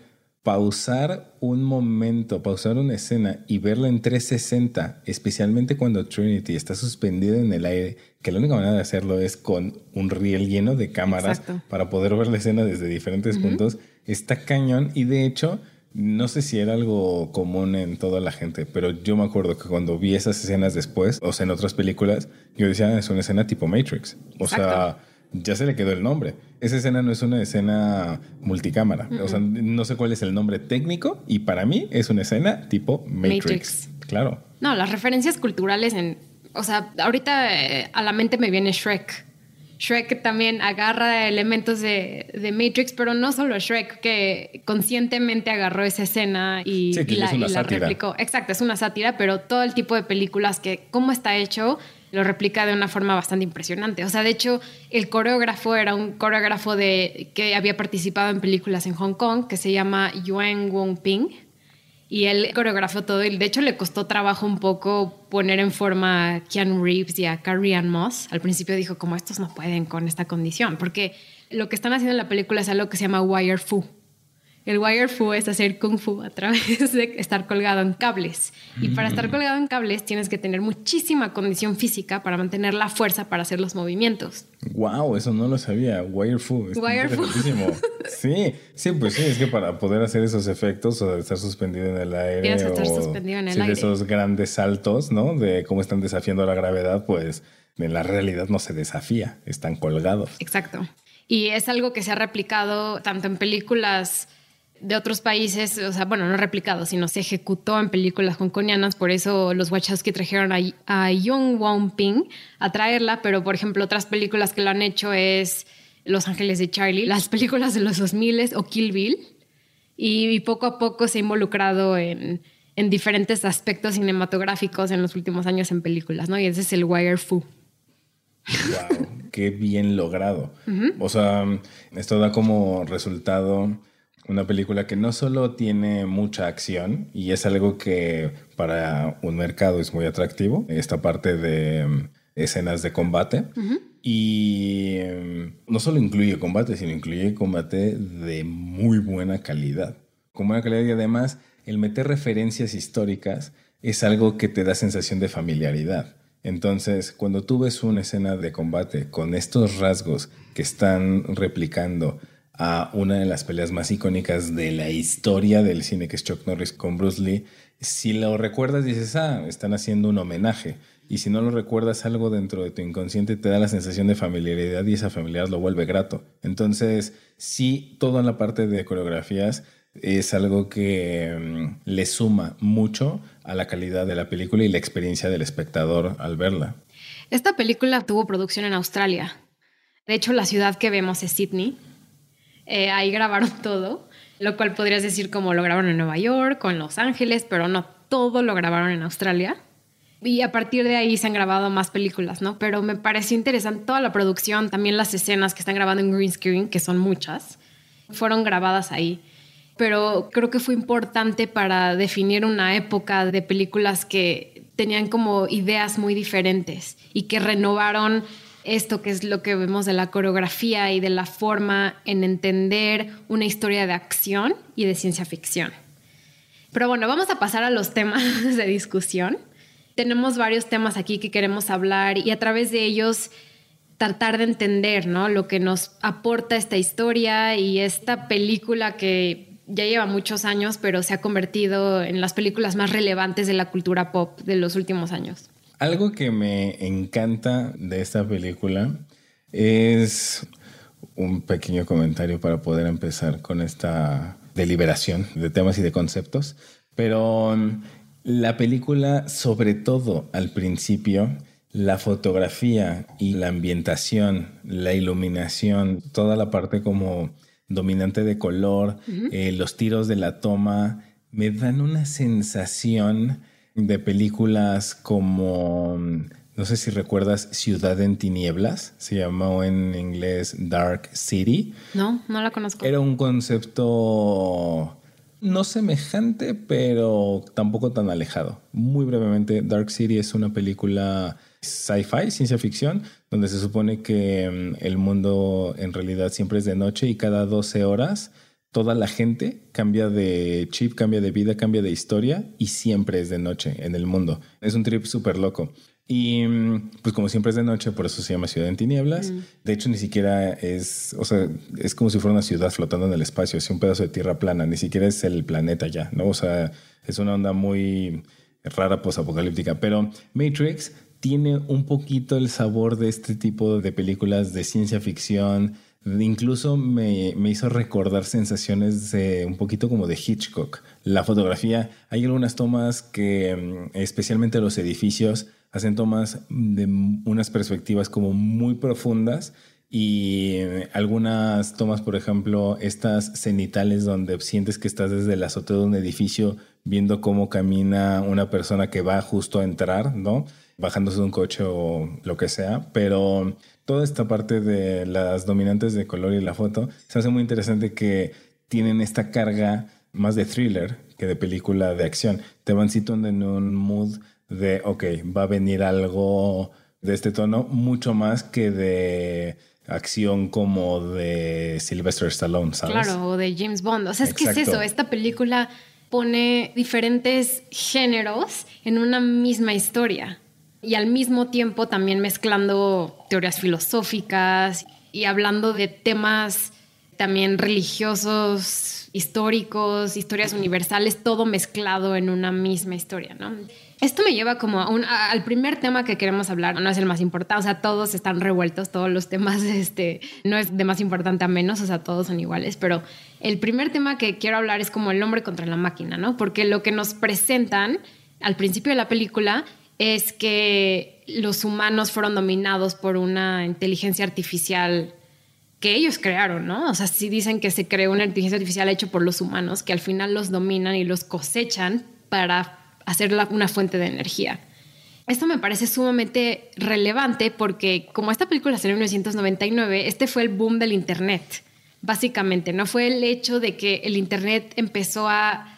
S2: pausar un momento, pausar una escena y verla en 360, especialmente cuando Trinity está suspendida en el aire, que la única manera de hacerlo es con un riel lleno de cámaras para poder ver la escena desde diferentes puntos, está cañón. Y de hecho... No sé si era algo común en toda la gente, pero yo me acuerdo que cuando vi esas escenas después, o sea, en otras películas, yo decía, ah, es una escena tipo Matrix. O sea, ya se le quedó el nombre. Esa escena no es una escena multicámara. O sea, no sé cuál es el nombre técnico y para mí es una escena tipo Matrix. Claro.
S1: No, las referencias culturales en... O sea, ahorita eh, a la mente me viene Shrek. Shrek también agarra elementos de, de, Matrix, pero no solo Shrek, que conscientemente agarró esa escena y, la, y la replicó. Exacto, es una sátira, pero todo el tipo de películas que, cómo está hecho, lo replica de una forma bastante impresionante. O sea, de hecho, el coreógrafo era un coreógrafo de, que había participado en películas en Hong Kong, que se llama Yuan Wong Ping. Y él coreografó todo y de hecho le costó trabajo un poco poner en forma a Keanu Reeves y a Carrie Ann Moss. Al principio dijo, como estos no pueden con esta condición, porque lo que están haciendo en la película es algo que se llama wire fu, el wire fu es hacer kung fu a través de estar colgado en cables. Y para estar mm. colgado en cables tienes que tener muchísima condición física para mantener la fuerza para hacer los movimientos.
S2: Wow, eso no lo sabía. Wire fu.
S1: wire fu.
S2: sí, sí, pues sí, es que para poder hacer esos efectos o estar suspendido en el aire.
S1: Tienes que estar suspendido en el
S2: aire. esos grandes saltos, ¿no? De cómo están desafiando la gravedad, pues en la realidad no se desafía, están colgados.
S1: Exacto. Y es algo que se ha replicado tanto en películas de otros países, o sea, bueno, no replicado, sino se ejecutó en películas hongkonianas, por eso los Wachowski trajeron a, a Young Wong Ping a traerla, pero por ejemplo otras películas que lo han hecho es Los Ángeles de Charlie, las películas de los 2000 o Kill Bill, y, poco a poco se ha involucrado en, en, diferentes aspectos cinematográficos en los últimos años en películas, ¿no? Y ese es el Wire Fu.
S2: Wow, qué bien logrado. O sea, esto da como resultado una película que no solo tiene mucha acción y es algo que para un mercado es muy atractivo, esta parte de mm, escenas de combate. Y mm, no solo incluye combate, sino incluye combate de muy buena calidad. Con buena calidad y además el meter referencias históricas es algo que te da sensación de familiaridad. Entonces, cuando tú ves una escena de combate con estos rasgos que están replicando a una de las peleas más icónicas de la historia del cine, que es Chuck Norris con Bruce Lee. Si lo recuerdas, dices, ah, están haciendo un homenaje. Y si no lo recuerdas, algo dentro de tu inconsciente te da la sensación de familiaridad y esa familiaridad lo vuelve grato. Entonces, sí, toda la parte de coreografías es algo que mm, le suma mucho a la calidad de la película y la experiencia del espectador al verla.
S1: Esta película tuvo producción en Australia. De hecho, la ciudad que vemos es Sydney eh, ahí grabaron todo, lo cual podrías decir como lo grabaron en Nueva York o en Los Ángeles, pero no, todo lo grabaron en Australia. Y a partir de ahí se han grabado más películas, ¿no? Pero me pareció interesante toda la producción, también las escenas que están grabando en green screen, que son muchas, fueron grabadas ahí. Pero creo que fue importante para definir una época de películas que tenían como ideas muy diferentes y que renovaron esto que es lo que vemos de la coreografía y de la forma en entender una historia de acción y de ciencia ficción. Pero bueno, vamos a pasar a los temas de discusión. Tenemos varios temas aquí que queremos hablar y a través de ellos tratar de entender ¿no? lo que nos aporta esta historia y esta película que ya lleva muchos años, pero se ha convertido en las películas más relevantes de la cultura pop de los últimos años.
S2: Algo que me encanta de esta película es un pequeño comentario para poder empezar con esta deliberación de temas y de conceptos. Pero mm, la película, sobre todo al principio, la fotografía y la ambientación, la iluminación, toda la parte como dominante de color, eh, los tiros de la toma, me dan una sensación de películas como, no sé si recuerdas Ciudad en Tinieblas, se llamó en inglés Dark City.
S1: No, no la conozco.
S2: Era un concepto no semejante, pero tampoco tan alejado. Muy brevemente, Dark City es una película sci-fi, ciencia ficción, donde se supone que mm, el mundo en realidad siempre es de noche y cada 12 horas toda la gente cambia de chip, cambia de vida, cambia de historia y siempre es de noche en el mundo. Es un trip súper loco. Y mm, pues como siempre es de noche, por eso se llama Ciudad en Tinieblas. Mm. De hecho, ni siquiera es, o sea, es como si fuera una ciudad flotando en el espacio, es un pedazo de tierra plana, ni siquiera es el planeta ya, ¿no? O sea, es una onda muy rara posapocalíptica. Pero Matrix tiene un poquito el sabor de este tipo de películas de ciencia ficción, Incluso me, hizo recordar sensaciones de un poquito como de Hitchcock. La fotografía, hay algunas tomas que, mm, especialmente los edificios, hacen tomas de unas perspectivas como muy profundas y algunas tomas, por ejemplo, estas cenitales donde sientes que estás desde el azote de un edificio viendo cómo camina una persona que va justo a entrar, ¿no? Bajándose de un coche o lo que sea, pero toda esta parte de las dominantes de color y la foto, se hace muy interesante que tienen esta carga más de thriller que de película de acción. Te van situando en un mood de, ok, va a venir algo de este tono, mucho más que de acción como de Sylvester Stallone, ¿sabes?
S1: Claro, o de James Bond. O sea, es que es eso, esta película pone diferentes géneros en una misma historia y al mismo tiempo también mezclando teorías filosóficas y hablando de temas también religiosos, históricos, historias universales, todo mezclado en una misma historia, ¿no? Esto me lleva como al primer tema que queremos hablar, no es el más importante, o sea, todos están revueltos, todos los temas, este, no es de más importante a menos, o sea, todos son iguales, pero el primer tema que quiero hablar es como el hombre contra la máquina, ¿no? Porque lo que nos presentan al principio de la película es que los humanos fueron dominados por una inteligencia artificial que ellos crearon, ¿no? O sea, sí dicen que se creó una inteligencia artificial hecha por los humanos, que al final los dominan y los cosechan para hacer una fuente de energía. Esto me parece sumamente relevante porque como esta película salió en 1999, este fue el boom del Internet, básicamente, ¿no? Fue el hecho de que el Internet empezó a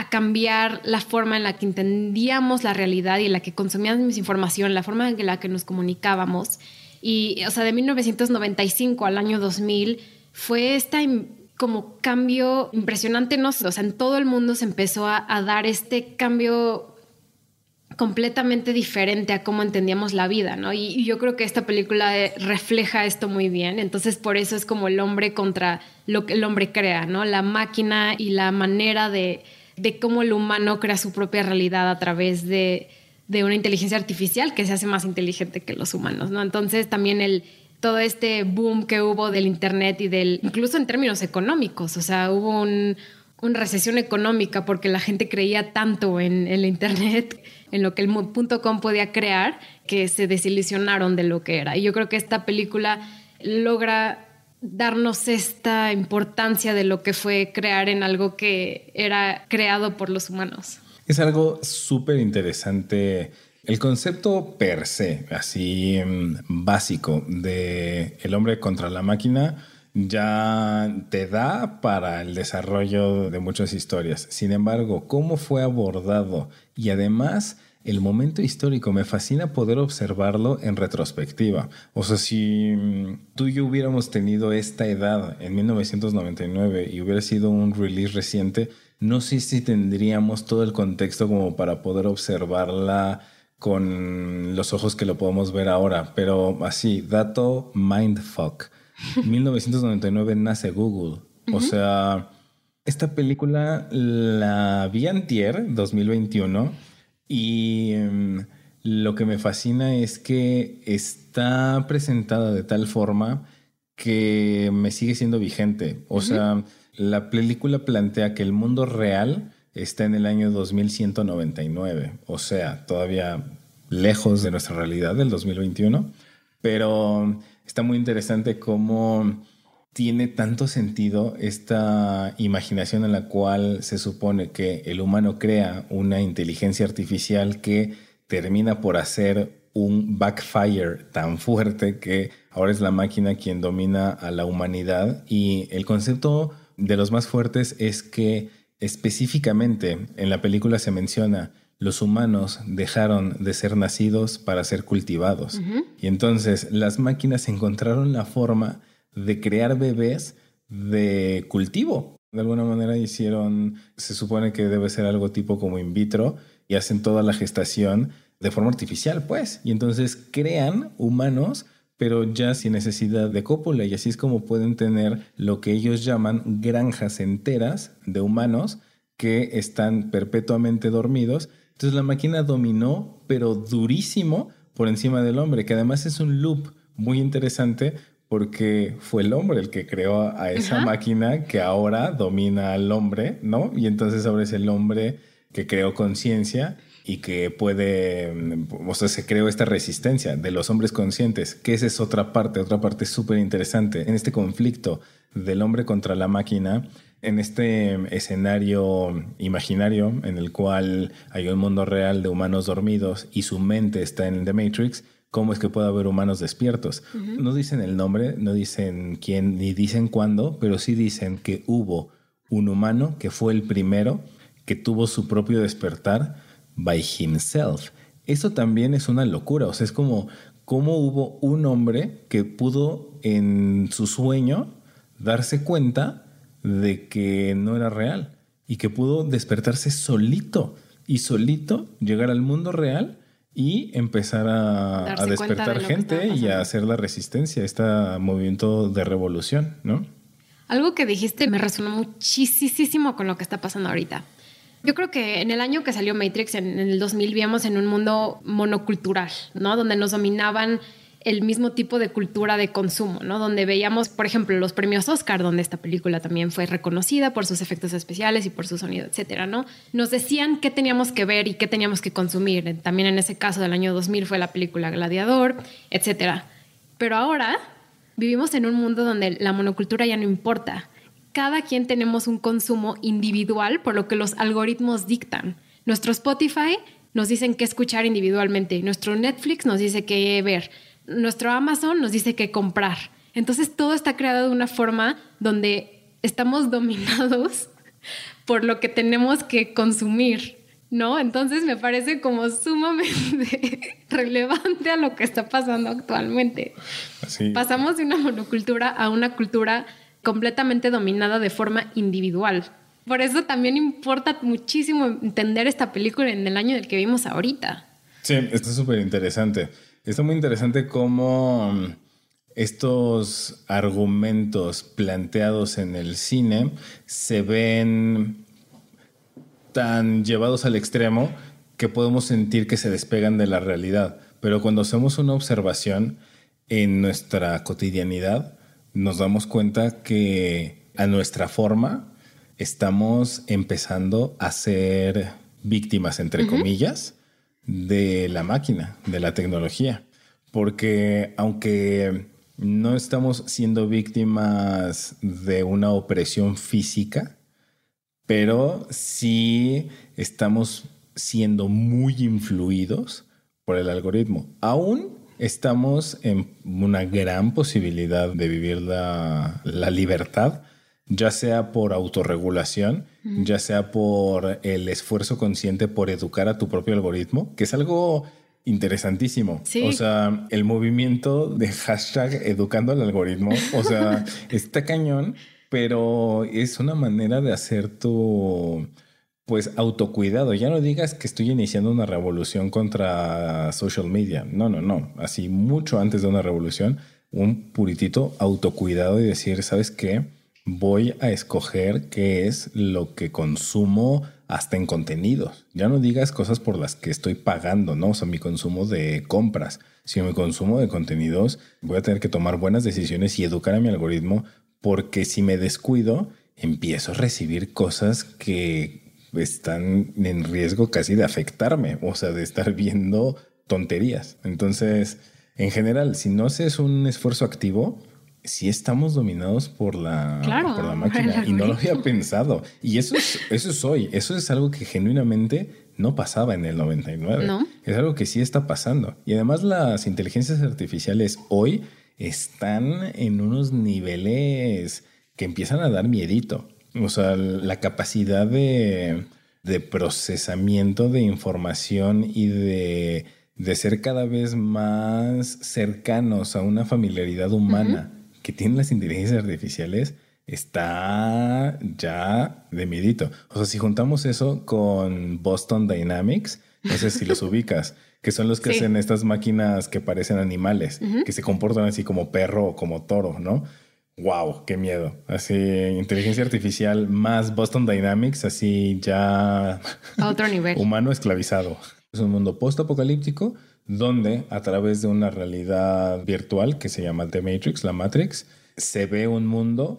S1: a cambiar la forma en la que entendíamos la realidad y en la que consumíamos información, la forma en la que nos comunicábamos. Y, o sea, de 1995 al año 2000 fue esta como cambio impresionante, ¿no? O sea, en todo el mundo se empezó a, dar este cambio completamente diferente a cómo entendíamos la vida, ¿no? Y, y, yo creo que esta película eh, refleja esto muy bien, entonces por eso es como el hombre contra lo que el hombre crea, ¿no? La máquina y la manera de, de cómo el humano crea su propia realidad a través de, una inteligencia artificial que se hace más inteligente que los humanos, ¿no? Entonces también el todo este boom que hubo del internet y del incluso en términos económicos, o sea, hubo una recesión económica porque la gente creía tanto en el internet, en lo que el .com podía crear, que se desilusionaron de lo que era. Y yo creo que esta película logra darnos esta importancia de lo que fue crear en algo que era creado por los humanos.
S2: Es algo súper interesante. El concepto per se, así mm, básico, de el hombre contra la máquina, ya te da para el desarrollo de muchas historias. Sin embargo, cómo fue abordado y además el momento histórico, me fascina poder observarlo en retrospectiva. O sea, si mm, tú y yo hubiéramos tenido esta edad en 1999 y hubiera sido un release reciente, no sé si tendríamos todo el contexto como para poder observarla con los ojos que lo podemos ver ahora. Pero así, dato mindfuck. 1999 nace Google. O sea, esta película la vi antier, 2021 y em, lo que me fascina es que está presentada de tal forma que me sigue siendo vigente. O sea, la película plantea que el mundo real está en el año 2199, o sea, todavía lejos de nuestra realidad del 2021, pero está muy interesante cómo tiene tanto sentido esta imaginación en la cual se supone que el humano crea una inteligencia artificial que termina por hacer un backfire tan fuerte que ahora es la máquina quien domina a la humanidad y el concepto de los más fuertes es que específicamente en la película se menciona los humanos dejaron de ser nacidos para ser cultivados. Y entonces las máquinas encontraron la forma de crear bebés de cultivo. De alguna manera hicieron, se supone que debe ser algo tipo como in vitro y hacen toda la gestación de forma artificial, pues. Y entonces crean humanos, pero ya sin necesidad de cópula. Y así es como pueden tener lo que ellos llaman granjas enteras de humanos que están perpetuamente dormidos. Entonces la máquina dominó, pero durísimo, por encima del hombre, que además es un loop muy interesante porque fue el hombre el que creó a esa máquina que ahora domina al hombre, ¿no? Y entonces ahora es el hombre que creó conciencia y que puede, o sea, se creó esta resistencia de los hombres conscientes, que esa es otra parte, otra parte súper interesante en este conflicto del hombre contra la máquina, en este escenario imaginario en el cual hay un mundo real de humanos dormidos y su mente está en The Matrix, ¿cómo es que puede haber humanos despiertos? No dicen el nombre, no dicen quién, ni dicen cuándo, pero sí dicen que hubo un humano que fue el primero que tuvo su propio despertar by himself. Eso también es una locura, o sea, es como cómo hubo un hombre que pudo en su sueño darse cuenta de que no era real y que pudo despertarse solito y solito llegar al mundo real y empezar a, despertar gente y a hacer la resistencia, este movimiento de revolución, ¿no?
S1: Algo que dijiste me resonó muchísimo con lo que está pasando ahorita. Yo creo que en el año que salió Matrix, en, el 2000, vivíamos en un mundo monocultural, ¿no? Donde nos dominaban el mismo tipo de cultura de consumo, ¿no? Donde veíamos, por ejemplo, los premios Oscar, donde esta película también fue reconocida por sus efectos especiales y por su sonido, etcétera, ¿no? Nos decían qué teníamos que ver y qué teníamos que consumir. También en ese caso del año 2000 fue la película Gladiador, etcétera. Pero ahora vivimos en un mundo donde la monocultura ya no importa cada quien tenemos un consumo individual, por lo que los algoritmos dictan. Nuestro Spotify nos dicen qué escuchar individualmente, nuestro Netflix nos dice qué ver, nuestro Amazon nos dice qué comprar. Entonces todo está creado de una forma donde estamos dominados por lo que tenemos que consumir, ¿no? Entonces me parece como sumamente relevante a lo que está pasando actualmente. Pasamos de una monocultura a una cultura completamente dominada de forma individual. Por eso también importa muchísimo entender esta película en el año del que vimos ahorita.
S2: Sí, está súper interesante. Está muy interesante cómo mm, estos argumentos planteados en el cine se ven tan llevados al extremo que podemos sentir que se despegan de la realidad. Pero cuando hacemos una observación en nuestra cotidianidad, nos damos cuenta que a nuestra forma estamos empezando a ser víctimas, entre comillas, de la máquina, de la tecnología. Porque aunque no estamos siendo víctimas de una opresión física, pero sí estamos siendo muy influidos por el algoritmo. Aún estamos en una gran posibilidad de vivir la, libertad, ya sea por autorregulación, ya sea por el esfuerzo consciente por educar a tu propio algoritmo, que es algo interesantísimo. O sea, el movimiento de hashtag educando al algoritmo, o sea, está cañón, pero es una manera de hacer tu pues autocuidado. Ya no digas que estoy iniciando una revolución contra social media. No, no, no. Así mucho antes de una revolución, un puritito autocuidado y decir, ¿sabes qué? Voy a escoger qué es lo que consumo hasta en contenidos. Ya no digas cosas por las que estoy pagando, ¿no? O sea, mi consumo de compras. sino mi consumo de contenidos. Voy a tener que tomar buenas decisiones y educar a mi algoritmo porque si me descuido, empiezo a recibir cosas que están en riesgo casi de afectarme, o sea, de estar viendo tonterías. Entonces, en general, si no haces un esfuerzo activo, sí estamos dominados por la, por la máquina y no lo había pensado. Y eso es, eso es hoy, eso es algo que genuinamente no pasaba en el 99. Es algo que sí está pasando. Y además las inteligencias artificiales hoy están en unos niveles que empiezan a dar miedito. O sea, la capacidad de, de procesamiento de información y de, de, ser cada vez más cercanos a una familiaridad humana que tienen las inteligencias artificiales está ya de miedito. O sea, si juntamos eso con Boston Dynamics, no sé si los ubicas, que son los que hacen estas máquinas que parecen animales, que se comportan así como perro o como toro, ¿no? Wow, qué miedo. Así, inteligencia artificial más Boston Dynamics, así ya.
S1: A otro nivel.
S2: humano esclavizado. Es un mundo post-apocalíptico donde a través de una realidad virtual que se llama The Matrix, la Matrix, se ve un mundo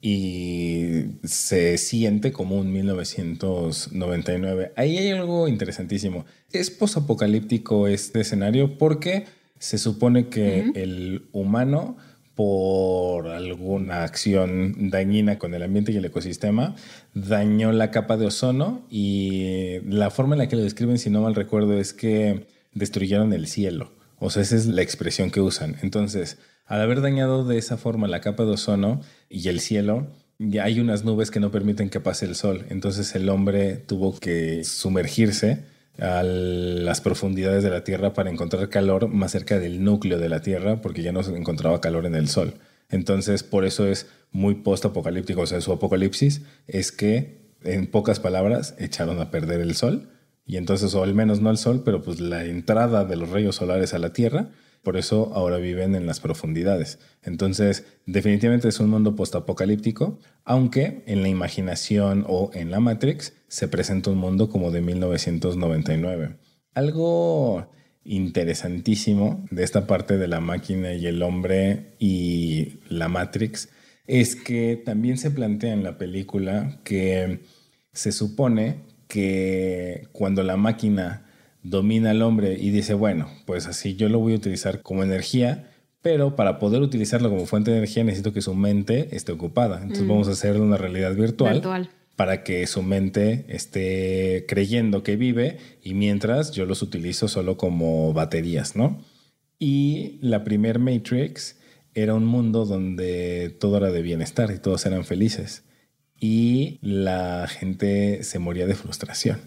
S2: y se siente como un 1999. Ahí hay algo interesantísimo. Es posapocalíptico este escenario porque se supone que el humano por alguna acción dañina con el ambiente y el ecosistema, dañó la capa de ozono y la forma en la que lo describen, si no mal recuerdo, es que destruyeron el cielo. O sea, esa es la expresión que usan. Entonces, al haber dañado de esa forma la capa de ozono y el cielo, ya hay unas nubes que no permiten que pase el sol. Entonces el hombre tuvo que sumergirse a las profundidades de la Tierra para encontrar calor más cerca del núcleo de la Tierra, porque ya no se encontraba calor en el sol. Entonces, por eso es muy post-apocalíptico. O sea, su apocalipsis es que, en pocas palabras, echaron a perder el sol y entonces, o al menos no el Sol, pero pues la entrada de los rayos solares a la Tierra, por eso ahora viven en las profundidades. Entonces, definitivamente es un mundo postapocalíptico, aunque en la imaginación o en la Matrix se presenta un mundo como de 1999. Algo interesantísimo de esta parte de la máquina y el hombre y la Matrix es que también se plantea en la película que se supone que cuando la máquina domina al hombre y dice, bueno, pues así yo lo voy a utilizar como energía, pero para poder utilizarlo como fuente de energía necesito que su mente esté ocupada. Entonces mm. vamos a hacer una realidad virtual, para que su mente esté creyendo que vive y mientras yo los utilizo solo como baterías, ¿no? Y la primer Matrix era un mundo donde todo era de bienestar y todos eran felices y la gente se moría de frustración.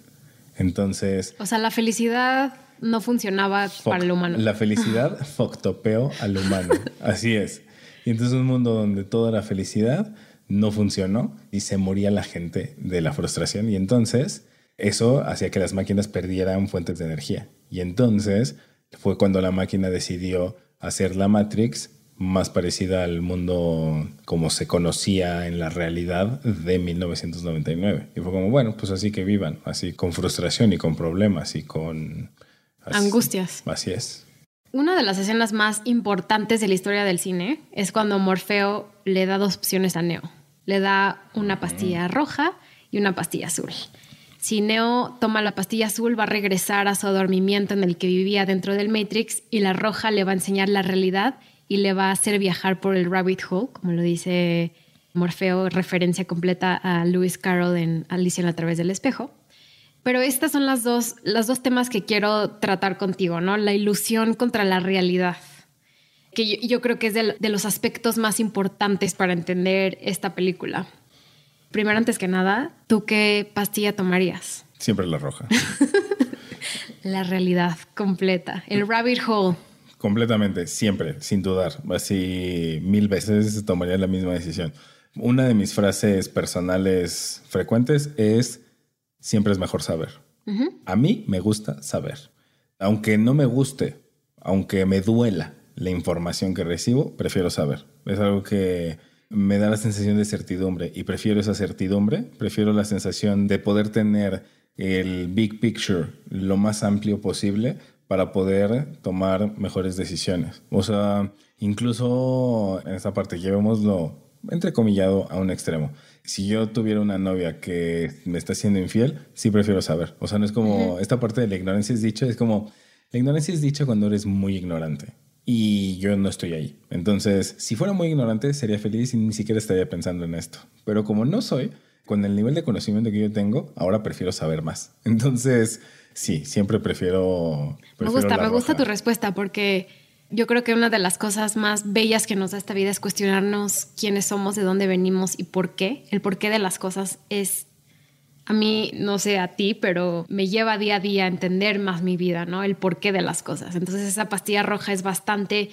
S2: Entonces...
S1: O sea, la felicidad no funcionaba para el humano.
S2: La felicidad foctopeó al humano. Así es. Y entonces un mundo donde todo era felicidad no funcionó y se moría la gente de la frustración. Y entonces eso hacía que las máquinas perdieran fuentes de energía. Y entonces fue cuando la máquina decidió hacer la Matrix más parecida al mundo como se conocía en la realidad de 1999. Y fue como, bueno, pues así que vivan, así con frustración y con problemas y con...
S1: Angustias.
S2: Así es.
S1: Una de las escenas más importantes de la historia del cine es cuando Morfeo le da dos opciones a Neo. Le da una pastilla roja y una pastilla azul. Si Neo toma la pastilla azul, va a regresar a su adormimiento en el que vivía dentro del Matrix y la roja le va a enseñar la realidad y le va a hacer viajar por el rabbit hole, como lo dice Morfeo, referencia completa a Lewis Carroll en Alicia en a través del espejo. Pero estas son las dos, los dos temas que quiero tratar contigo, ¿no? La ilusión contra la realidad, que yo, creo que es de, de los aspectos más importantes para entender esta película. Primero, antes que nada, ¿tú qué pastilla tomarías?
S2: Siempre la roja.
S1: la realidad completa, el rabbit hole.
S2: Completamente, siempre, sin dudar. Así mil veces tomaría la misma decisión. Una de mis frases personales frecuentes es, siempre es mejor saber. A mí me gusta saber. Aunque no me guste, aunque me duela la información que recibo, prefiero saber. Es algo que me da la sensación de certidumbre y prefiero esa certidumbre, prefiero la sensación de poder tener el big picture lo más amplio posible para poder tomar mejores decisiones. O sea, incluso en esta parte, llevémoslo entrecomillado a un extremo. Si yo tuviera una novia que me está siendo infiel, sí prefiero saber. O sea, no es como esta parte de la ignorancia es dicho, es como la ignorancia es dicha cuando eres muy ignorante. Y yo no estoy ahí. Entonces, si fuera muy ignorante, sería feliz y ni siquiera estaría pensando en esto. Pero como no soy, con el nivel de conocimiento que yo tengo, ahora prefiero saber más. Entonces, sí, siempre prefiero...
S1: me gusta, me gusta tu respuesta porque yo creo que una de las cosas más bellas que nos da esta vida es cuestionarnos quiénes somos, de dónde venimos y por qué. El porqué de las cosas es, a mí, no sé a ti, pero me lleva día a día a entender más mi vida, ¿no? El porqué de las cosas. Entonces esa pastilla roja es bastante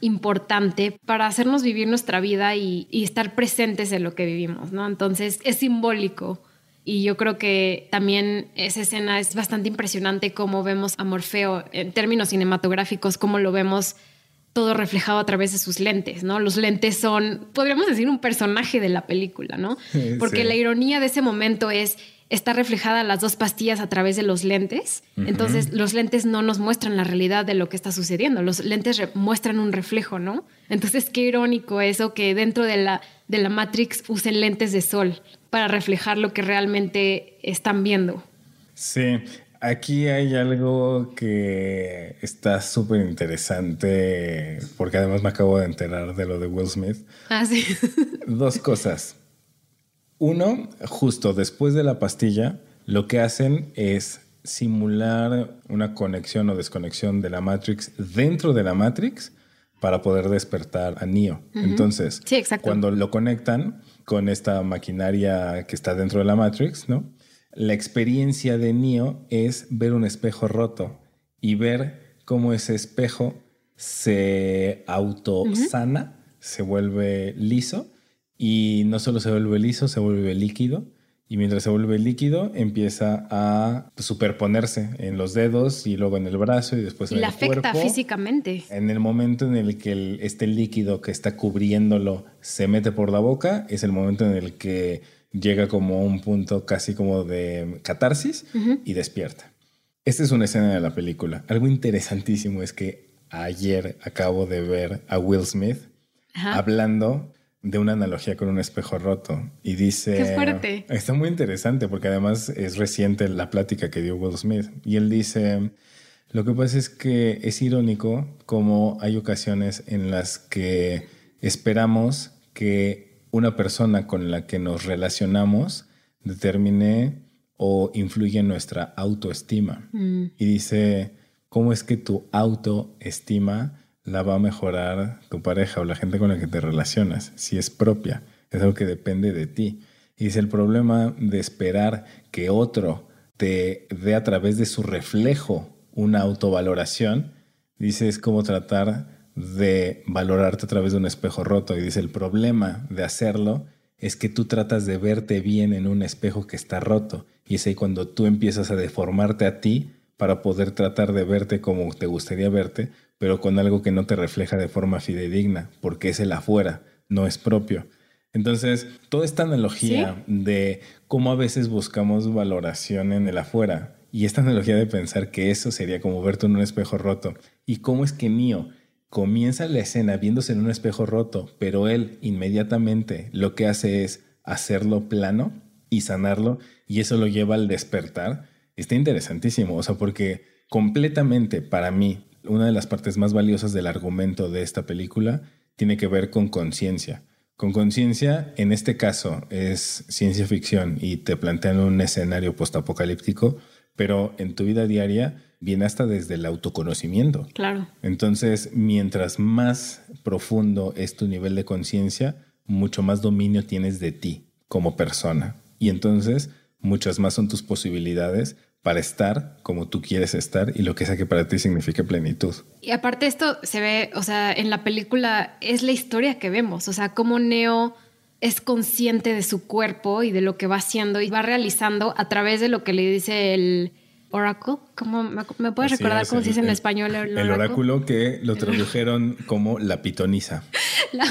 S1: importante para hacernos vivir nuestra vida y, y estar presentes en lo que vivimos, ¿no? Entonces es simbólico y yo creo que también esa escena es bastante impresionante cómo vemos a Morfeo en términos cinematográficos, cómo lo vemos todo reflejado a través de sus lentes, ¿no? Los lentes son, podríamos decir, un personaje de la película, ¿no? Porque la ironía de ese momento es está reflejada las dos pastillas a través de los lentes. Entonces, los lentes no nos muestran la realidad de lo que está sucediendo. Los lentes muestran un reflejo, ¿no? Entonces, qué irónico eso que dentro de la, de la Matrix usen lentes de sol para reflejar lo que realmente están viendo.
S2: Sí, Aquí hay algo que está súper interesante, porque además me acabo de enterar de lo de Will Smith.
S1: Ah, sí.
S2: Dos cosas. Uno, justo después de la pastilla, lo que hacen es simular una conexión o desconexión de la Matrix dentro de la Matrix para poder despertar a Neo. Entonces, cuando lo conectan con esta maquinaria que está dentro de la Matrix, ¿no? La experiencia de Neo es ver un espejo roto y ver cómo ese espejo se autosana, se vuelve liso y no solo se vuelve liso, se vuelve líquido. Y mientras se vuelve líquido, empieza a superponerse en los dedos y luego en el brazo y después en
S1: y
S2: el
S1: afecta físicamente.
S2: En el momento en el que este líquido que está cubriéndolo se mete por la boca, es el momento en el que llega como a un punto casi como de catarsis y despierta. Esta es una escena de la película. Algo interesantísimo es que ayer acabo de ver a Will Smith hablando de una analogía con un espejo roto y dice...
S1: Qué fuerte.
S2: Está muy interesante porque además es reciente la plática que dio Will Smith y él dice, lo que pasa es que es irónico como hay ocasiones en las que esperamos que una persona con la que nos relacionamos determine o influye en nuestra autoestima. Mm. Y dice, ¿cómo es que tu autoestima la va a mejorar tu pareja o la gente con la que te relacionas, si es propia, es algo que depende de ti. Y es el problema de esperar que otro te dé a través de su reflejo una autovaloración, dice, es como tratar de valorarte a través de un espejo roto. Y dice, el problema de hacerlo es que tú tratas de verte bien en un espejo que está roto. Y es ahí cuando tú empiezas a deformarte a ti para poder tratar de verte como te gustaría verte, pero con algo que no te refleja de forma fidedigna, porque es el afuera, no es propio. Entonces, toda esta analogía de cómo a veces buscamos valoración en el afuera y esta analogía de pensar que eso sería como verte en un espejo roto y cómo es que mío comienza la escena viéndose en un espejo roto, pero él inmediatamente lo que hace es hacerlo plano y sanarlo y eso lo lleva al despertar, está interesantísimo, o sea, porque completamente para mí una de las partes más valiosas del argumento de esta película tiene que ver con conciencia. Con conciencia, en este caso, es ciencia ficción y te plantean un escenario postapocalíptico, pero en tu vida diaria viene hasta desde el autoconocimiento.
S1: Claro.
S2: Entonces, mientras más profundo es tu nivel de conciencia, mucho más dominio tienes de ti como persona. Y entonces, muchas más son tus posibilidades para estar como tú quieres estar y lo que sea que para ti signifique plenitud.
S1: Y aparte esto se ve, o sea, en la película es la historia que vemos, o sea, cómo Neo es consciente de su cuerpo y de lo que va haciendo y va realizando a través de lo que le dice el oráculo. ¿Cómo me, puedes recordar cómo se dice en español
S2: el, el oráculo? que lo tradujeron como la pitonisa.
S1: La,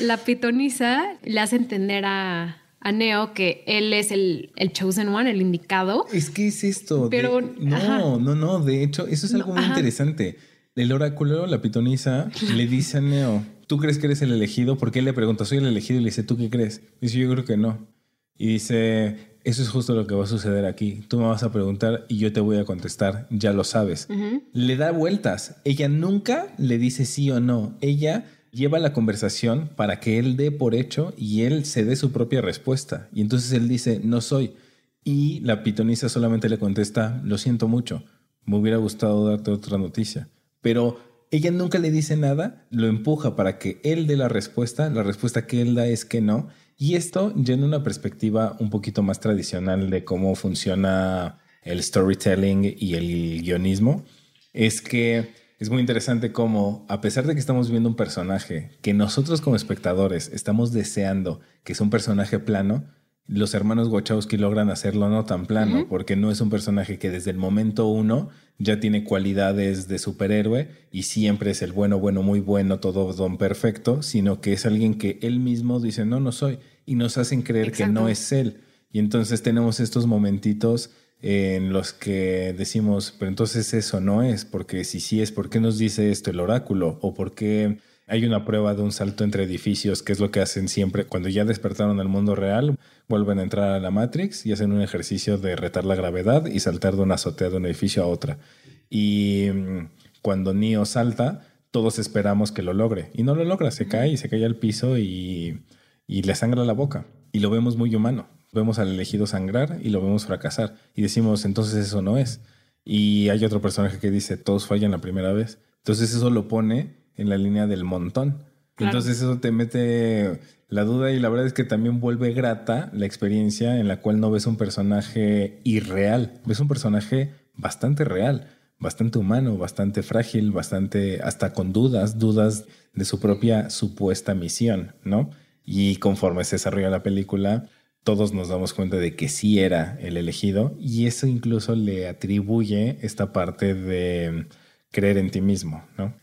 S1: la pitonisa le hace entender a a Neo que él es el, el chosen one, el indicado.
S2: Es que es esto. Pero no, no, no. De hecho, eso es algo muy interesante. El oráculo, la pitonisa, le dice a Neo, ¿tú crees que eres el elegido? Porque él le pregunta, ¿soy el elegido? Y le dice, ¿tú qué crees? dice, yo creo que no. Y dice, eso es justo lo que va a suceder aquí. Tú me vas a preguntar y yo te voy a contestar, ya lo sabes. Le da vueltas. Ella nunca le dice sí o no. Ella lleva la conversación para que él dé por hecho y él se dé su propia respuesta. Y entonces él dice, no soy. Y la pitonisa solamente le contesta, lo siento mucho, me hubiera gustado darte otra noticia. Pero ella nunca le dice nada, lo empuja para que él dé la respuesta, la respuesta que él da es que no. Y esto ya en una perspectiva un poquito más tradicional de cómo funciona el storytelling y el guionismo, es que es muy interesante cómo, a pesar de que estamos viendo un personaje que nosotros como espectadores estamos deseando que es un personaje plano, los hermanos Wachowski logran hacerlo no tan plano, porque no es un personaje que desde el momento uno ya tiene cualidades de superhéroe y siempre es el bueno, bueno, muy bueno, todo don perfecto, sino que es alguien que él mismo dice, no, no soy, y nos hacen creer que no es él. Y entonces tenemos estos momentitos en los que decimos, pero entonces eso no es, porque si sí es, ¿por qué nos dice esto el oráculo? ¿O por qué hay una prueba de un salto entre edificios, que es lo que hacen siempre cuando ya despertaron al mundo real, vuelven a entrar a la Matrix y hacen un ejercicio de retar la gravedad y saltar de una azotea de un edificio a otra. Y mm, cuando Neo salta, todos esperamos que lo logre. Y no lo logra, se cae y se cae al piso y, y le sangra la boca. Y lo vemos muy humano vemos al elegido sangrar y lo vemos fracasar. Y decimos, entonces eso no es. Y hay otro personaje que dice, todos fallan la primera vez. Entonces eso lo pone en la línea del montón. Entonces eso te mete la duda y la verdad es que también vuelve grata la experiencia en la cual no ves un personaje irreal, ves un personaje bastante real, bastante humano, bastante frágil, bastante hasta con dudas, dudas de su propia supuesta misión, ¿no? Y conforme se desarrolla la película, todos nos damos cuenta de que sí era el elegido y eso incluso le atribuye esta parte de creer en ti mismo, ¿no?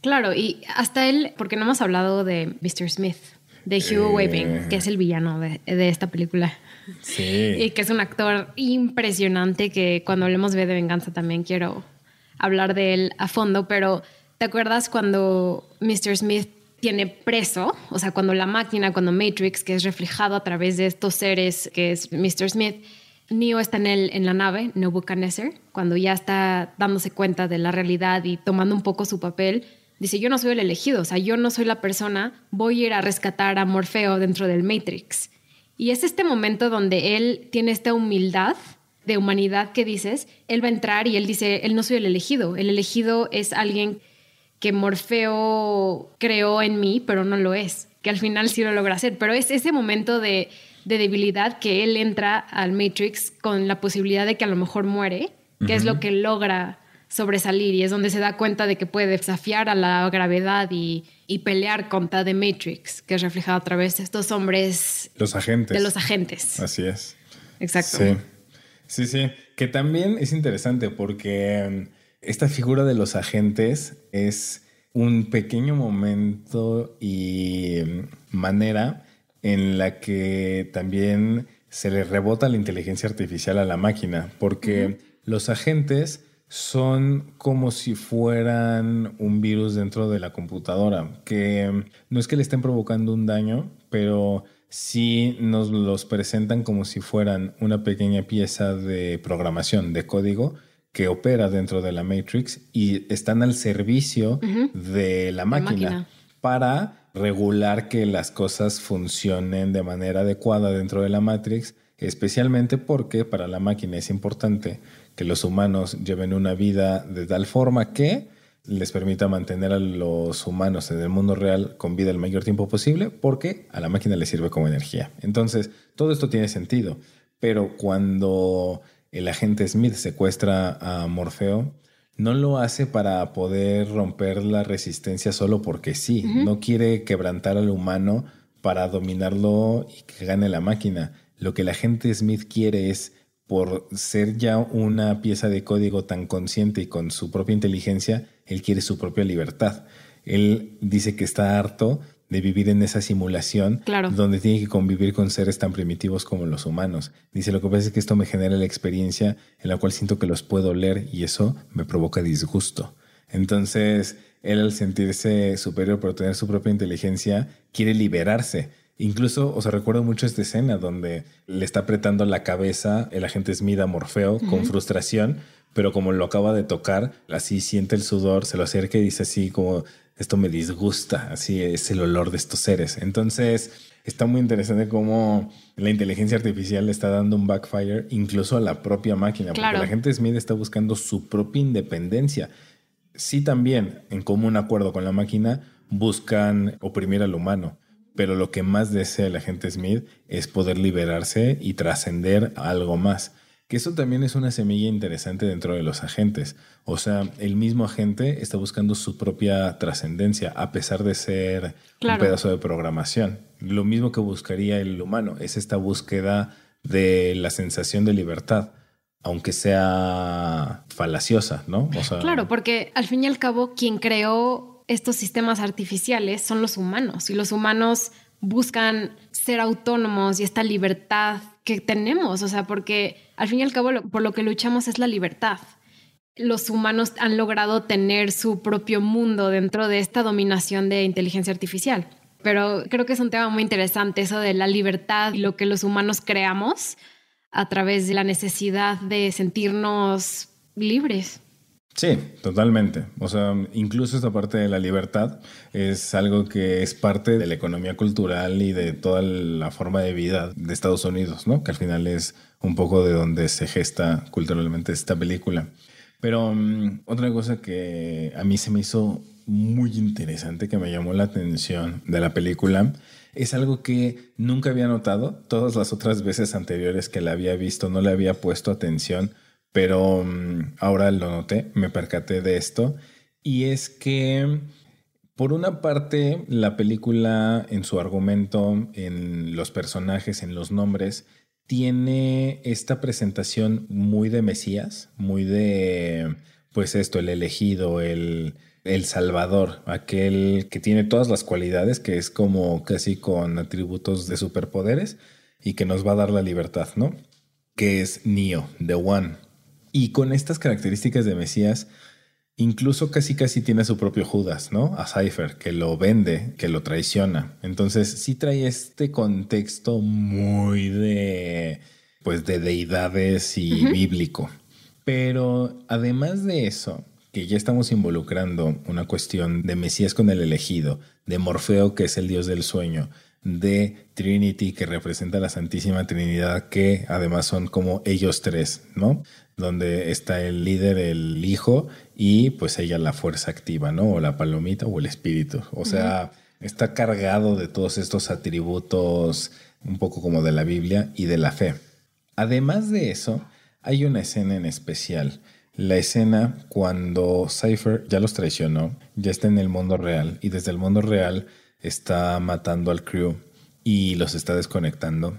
S1: Claro, y hasta él, porque no hemos hablado de Mr. Smith, de Hugh eh... que es el villano de, esta película.
S2: Sí.
S1: Y que es un actor impresionante que cuando hablemos de Venganza también quiero hablar de él a fondo, pero ¿te acuerdas cuando Mr. Smith tiene preso, o sea, cuando la máquina, cuando Matrix, que es reflejado a través de estos seres, que es Mr. Smith, Neo está en, el, en la nave, Nebuchadnezzar, cuando ya está dándose cuenta de la realidad y tomando un poco su papel, dice, yo no soy el elegido, o sea, yo no soy la persona, voy a ir a rescatar a Morfeo dentro del Matrix. Y es este momento donde él tiene esta humildad de humanidad que dices, él va a entrar y él dice, él no soy el elegido, el elegido es alguien que Morfeo creó en mí, pero no lo es, que al final sí lo logra hacer, pero es ese momento de, debilidad que él entra al Matrix con la posibilidad de que a lo mejor muere, que es lo que logra sobresalir y es donde se da cuenta de que puede desafiar a la gravedad y, pelear contra The Matrix, que es reflejado a través de estos hombres.
S2: Los agentes.
S1: De los agentes.
S2: Así es.
S1: Exacto.
S2: Sí, sí, sí. Que también es interesante porque esta figura de los agentes es un pequeño momento y manera en la que también se le rebota la inteligencia artificial a la máquina, porque los agentes son como si fueran un virus dentro de la computadora, que no es que le estén provocando un daño, pero sí nos los presentan como si fueran una pequeña pieza de programación, de código, que opera dentro de la Matrix y están al servicio de la máquina, para regular que las cosas funcionen de manera adecuada dentro de la Matrix, especialmente porque para la máquina es importante que los humanos lleven una vida de tal forma que les permita mantener a los humanos en el mundo real con vida el mayor tiempo posible, porque a la máquina le sirve como energía. Entonces, todo esto tiene sentido, pero cuando el agente Smith secuestra a Morfeo, no lo hace para poder romper la resistencia solo porque sí. No quiere quebrantar al humano para dominarlo y que gane la máquina. Lo que el agente Smith quiere es, por ser ya una pieza de código tan consciente y con su propia inteligencia, él quiere su propia libertad. Él dice que está harto de vivir en esa simulación donde tiene que convivir con seres tan primitivos como los humanos. Dice, lo que pasa es que esto me genera la experiencia en la cual siento que los puedo leer y eso me provoca disgusto. Entonces, él al sentirse superior por tener su propia inteligencia, quiere liberarse. Incluso, o sea, recuerdo mucho esta escena donde le está apretando la cabeza el agente Smith a Morfeo con frustración, pero como lo acaba de tocar, así siente el sudor, se lo acerca y dice así como, esto me disgusta, así es el olor de estos seres. Entonces, está muy interesante cómo la inteligencia artificial le está dando un backfire incluso a la propia máquina, porque la gente Smith está buscando su propia independencia. Sí también, en común acuerdo con la máquina, buscan oprimir al humano, pero lo que más desea la gente Smith es poder liberarse y trascender algo más. Que eso también es una semilla interesante dentro de los agentes. O sea, el mismo agente está buscando su propia trascendencia, a pesar de ser un pedazo de programación. Lo mismo que buscaría el humano, es esta búsqueda de la sensación de libertad, aunque sea falaciosa, ¿no?
S1: claro, porque al fin y al cabo, quien creó estos sistemas artificiales son los humanos, y los humanos buscan ser autónomos y esta libertad que tenemos, o sea, porque al fin y al cabo por lo que luchamos es la libertad. Los humanos han logrado tener su propio mundo dentro de esta dominación de inteligencia artificial. Pero creo que es un tema muy interesante eso de la libertad y lo que los humanos creamos a través de la necesidad de sentirnos libres.
S2: Sí, totalmente. O sea, incluso esta parte de la libertad es algo que es parte de la economía cultural y de toda la forma de vida de Estados Unidos, ¿no? Que al final es un poco de donde se gesta culturalmente esta película. Pero mm, otra cosa que a mí se me hizo muy interesante, que me llamó la atención de la película, es algo que nunca había notado. Todas las otras veces anteriores que la había visto no le había puesto atención pero mm, ahora lo noté, me percaté de esto, y es que por una parte la película en su argumento, en los personajes, en los nombres, tiene esta presentación muy de Mesías, muy de, pues esto, el elegido, el, el Salvador, aquel que tiene todas las cualidades, que es como casi con atributos de superpoderes y que nos va a dar la libertad, ¿no? Que es Neo, The One. Y con estas características de Mesías, incluso casi casi tiene su propio Judas, ¿no? A Cypher, que lo vende, que lo traiciona. Entonces sí trae este contexto muy de, pues, de deidades y bíblico. Pero además de eso, que ya estamos involucrando una cuestión de Mesías con el elegido, de Morfeo, que es el dios del sueño, de Trinity, que representa la Santísima Trinidad, que además son como ellos tres, ¿no? donde está el líder, el hijo, y pues ella la fuerza activa, ¿no? O la palomita o el espíritu. O sea, está cargado de todos estos atributos, un poco como de la Biblia y de la fe. Además de eso, hay una escena en especial. La escena cuando Cypher ya los traicionó, ya está en el mundo real y desde el mundo real está matando al crew y los está desconectando.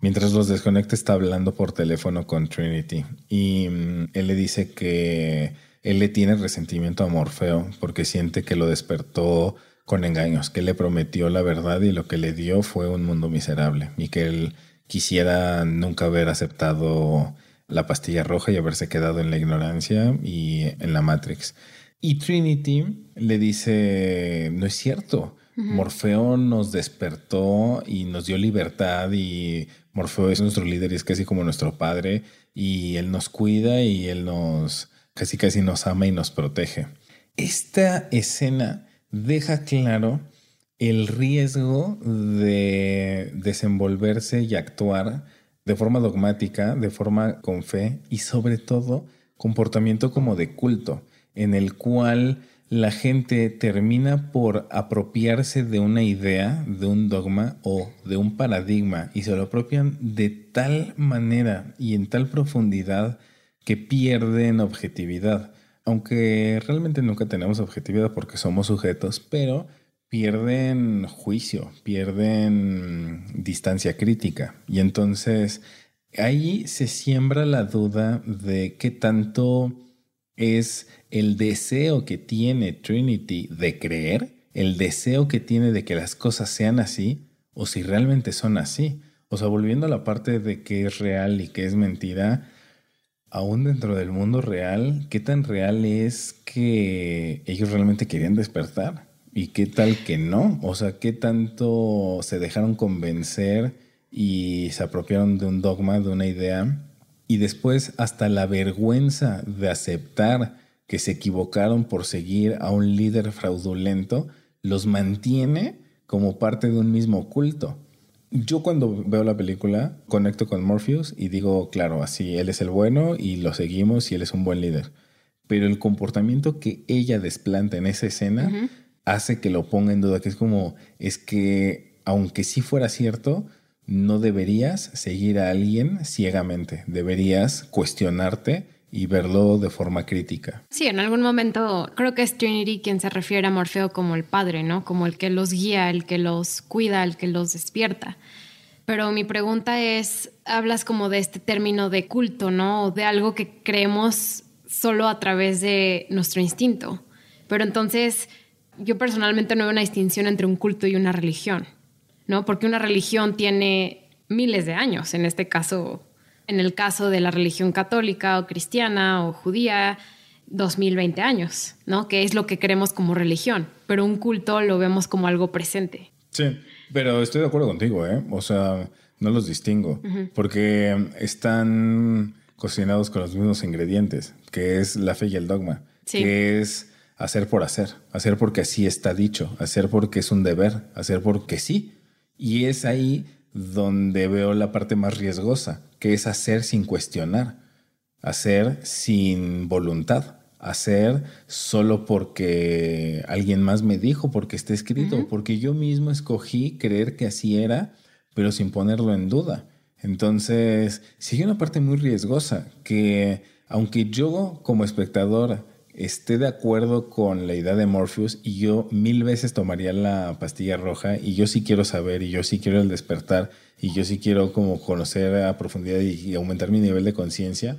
S2: Mientras los desconecta está hablando por teléfono con Trinity y mm, él le dice que él le tiene resentimiento a Morfeo porque siente que lo despertó con engaños, que le prometió la verdad y lo que le dio fue un mundo miserable y que él quisiera nunca haber aceptado la pastilla roja y haberse quedado en la ignorancia y en la Matrix. Y Trinity le dice, no es cierto, Morfeo nos despertó y nos dio libertad y Morfeo es nuestro líder y es casi como nuestro padre y él nos cuida y él nos casi casi nos ama y nos protege. Esta escena deja claro el riesgo de desenvolverse y actuar de forma dogmática, de forma con fe y sobre todo comportamiento como de culto, en el cual la gente termina por apropiarse de una idea, de un dogma o de un paradigma y se lo apropian de tal manera y en tal profundidad que pierden objetividad. Aunque realmente nunca tenemos objetividad porque somos sujetos, pero pierden juicio, pierden distancia crítica. Y entonces ahí se siembra la duda de qué tanto es el deseo que tiene Trinity de creer el deseo que tiene de que las cosas sean así o si realmente son así. O sea, volviendo a la parte de que es real y que es mentira, aún dentro del mundo real, ¿qué tan real es que ellos realmente querían despertar? ¿Y qué tal que no? O sea, ¿qué tanto se dejaron convencer y se apropiaron de un dogma, de una idea? Y después hasta la vergüenza de aceptar que se equivocaron por seguir a un líder fraudulento los mantiene como parte de un mismo culto. Yo cuando veo la película conecto con Morpheus y digo, claro, así, él es el bueno y lo seguimos y él es un buen líder. Pero el comportamiento que ella desplanta en esa escena hace que lo ponga en duda, que es como, es que aunque sí fuera cierto, no deberías seguir a alguien ciegamente, deberías cuestionarte y verlo de forma crítica.
S1: Sí, en algún momento creo que es Trinity quien se refiere a Morfeo como el padre, ¿no? Como el que los guía, el que los cuida, el que los despierta. Pero mi pregunta es, hablas como de este término de culto, ¿no? De algo que creemos solo a través de nuestro instinto. Pero entonces, yo personalmente no veo una distinción entre un culto y una religión, ¿no? Porque una religión tiene miles de años, en este caso en el caso de la religión católica o cristiana o judía, 2020 años, ¿no? Que es lo que queremos como religión, pero un culto lo vemos como algo presente.
S2: Sí, pero estoy de acuerdo contigo, ¿eh? O sea, no los distingo, porque están cocinados con los mismos ingredientes, que es la fe y el dogma, que es hacer por hacer, hacer porque así está dicho, hacer porque es un deber, hacer porque sí. Y es ahí donde veo la parte más riesgosa, que es hacer sin cuestionar, hacer sin voluntad, hacer solo porque alguien más me dijo, porque está escrito, porque yo mismo escogí creer que así era, pero sin ponerlo en duda. Entonces, sigue una parte muy riesgosa, que aunque yo como espectador esté de acuerdo con la idea de Morpheus y yo mil veces tomaría la pastilla roja y yo sí quiero saber y yo sí quiero el despertar y yo sí quiero como conocer a profundidad y, aumentar mi nivel de conciencia,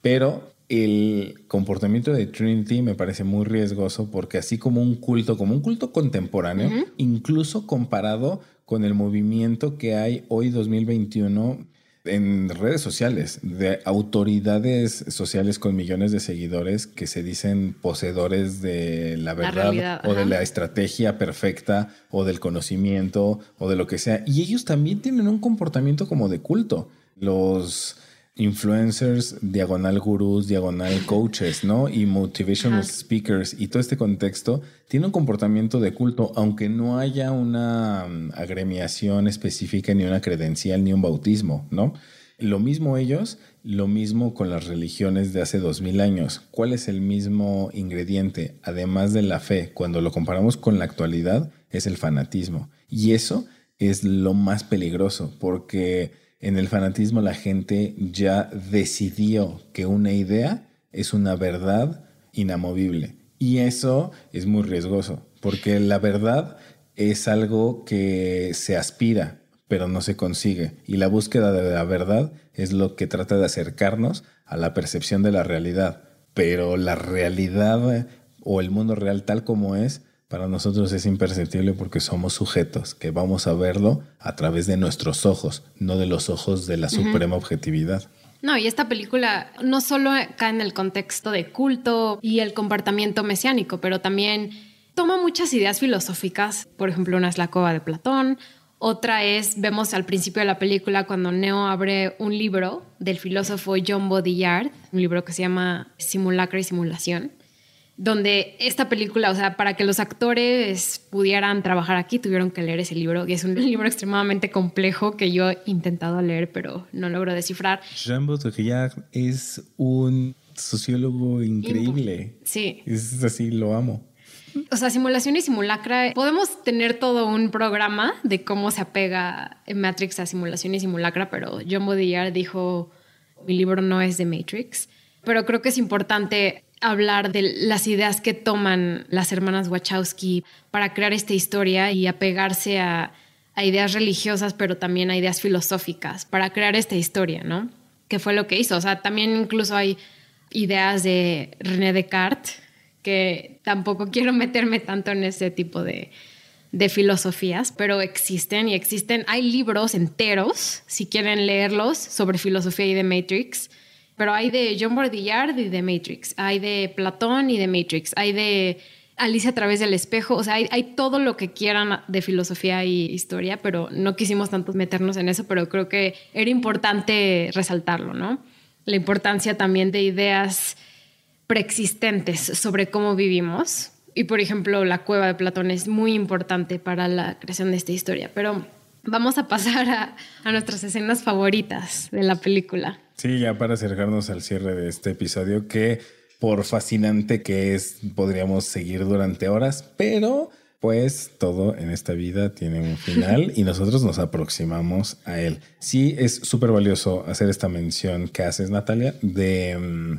S2: pero el comportamiento de Trinity me parece muy riesgoso porque así como un culto, como un culto contemporáneo, incluso comparado con el movimiento que hay hoy 2021 en redes sociales de autoridades sociales con millones de seguidores que se dicen poseedores de la verdad o de la estrategia perfecta o del conocimiento o de lo que sea. Y ellos también tienen un comportamiento como de culto. Los influencers, diagonal gurús, diagonal coaches, ¿no? Y motivational speakers y todo este contexto tiene un comportamiento de culto, aunque no haya una mm, agremiación específica, ni una credencial, ni un bautismo, ¿no? Lo mismo ellos, lo mismo con las religiones de hace dos mil años. ¿Cuál es el mismo ingrediente, además de la fe, cuando lo comparamos con la actualidad? Es el fanatismo. Y eso es lo más peligroso, porque en el fanatismo la gente ya decidió que una idea es una verdad inamovible. Y eso es muy riesgoso, porque la verdad es algo que se aspira, pero no se consigue. Y la búsqueda de la verdad es lo que trata de acercarnos a la percepción de la realidad. Pero la realidad o el mundo real tal como es para nosotros es imperceptible porque somos sujetos que vamos a verlo a través de nuestros ojos, no de los ojos de la suprema objetividad.
S1: No, y esta película no solo cae en el contexto de culto y el comportamiento mesiánico, pero también toma muchas ideas filosóficas. Por ejemplo, una es la cova de Platón, otra es, vemos al principio de la película cuando Neo abre un libro del filósofo John Baudrillard, un libro que se llama Simulacra y Simulación donde esta película, o sea, para que los actores pudieran trabajar aquí, tuvieron que leer ese libro, y es un libro extremadamente complejo que yo he intentado leer, pero no logro descifrar.
S2: Jean Baudrillard es un sociólogo increíble.
S1: Sí.
S2: Es así, lo amo.
S1: O sea, simulación y simulacra, podemos tener todo un programa de cómo se apega Matrix a simulación y simulacra, pero John Baudrillard dijo, mi libro no es de Matrix, pero creo que es importante hablar de las ideas que toman las hermanas Wachowski para crear esta historia y apegarse a, ideas religiosas, pero también a ideas filosóficas para crear esta historia, ¿no? Que fue lo que hizo. O sea, también incluso hay ideas de René Descartes que tampoco quiero meterme tanto en ese tipo de, de filosofías, pero existen y existen. Hay libros enteros, si quieren leerlos, sobre filosofía y de Matrix, pero hay de John Baudrillard y de Matrix, hay de Platón y de Matrix, hay de Alicia a través del espejo, o sea, hay, hay, todo lo que quieran de filosofía y historia, pero no quisimos tanto meternos en eso, pero creo que era importante resaltarlo, ¿no? La importancia también de ideas preexistentes sobre cómo vivimos y por ejemplo, la cueva de Platón es muy importante para la creación de esta historia. Pero vamos a pasar a, a, nuestras escenas favoritas de la película.
S2: Sí, ya para acercarnos al cierre de este episodio, que por fascinante que es, podríamos seguir durante horas, pero pues todo en esta vida tiene un final y nosotros nos aproximamos a él. Sí, es súper valioso hacer esta mención que haces, Natalia, de... Mm,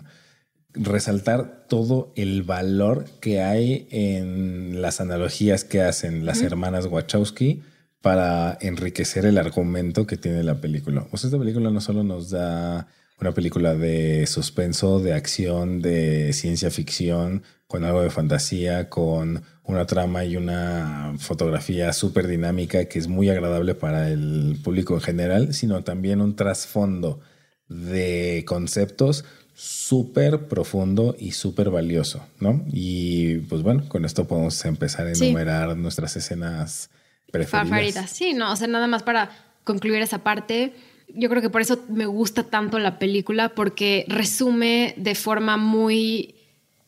S2: resaltar todo el valor que hay en las analogías que hacen las hermanas Wachowski para enriquecer el argumento que tiene la película. O sea, esta película no solo nos da una película de suspenso, de acción, de ciencia ficción, con algo de fantasía, con una trama y una fotografía súper dinámica que es muy agradable para el público en general, sino también un trasfondo de conceptos súper profundo y súper valioso, ¿no? Y pues bueno, con esto podemos empezar a enumerar nuestras escenas preferidas.
S1: Favoritas, sí, no, o sea, nada más para concluir esa parte. Yo creo que por eso me gusta tanto la película, porque resume de forma muy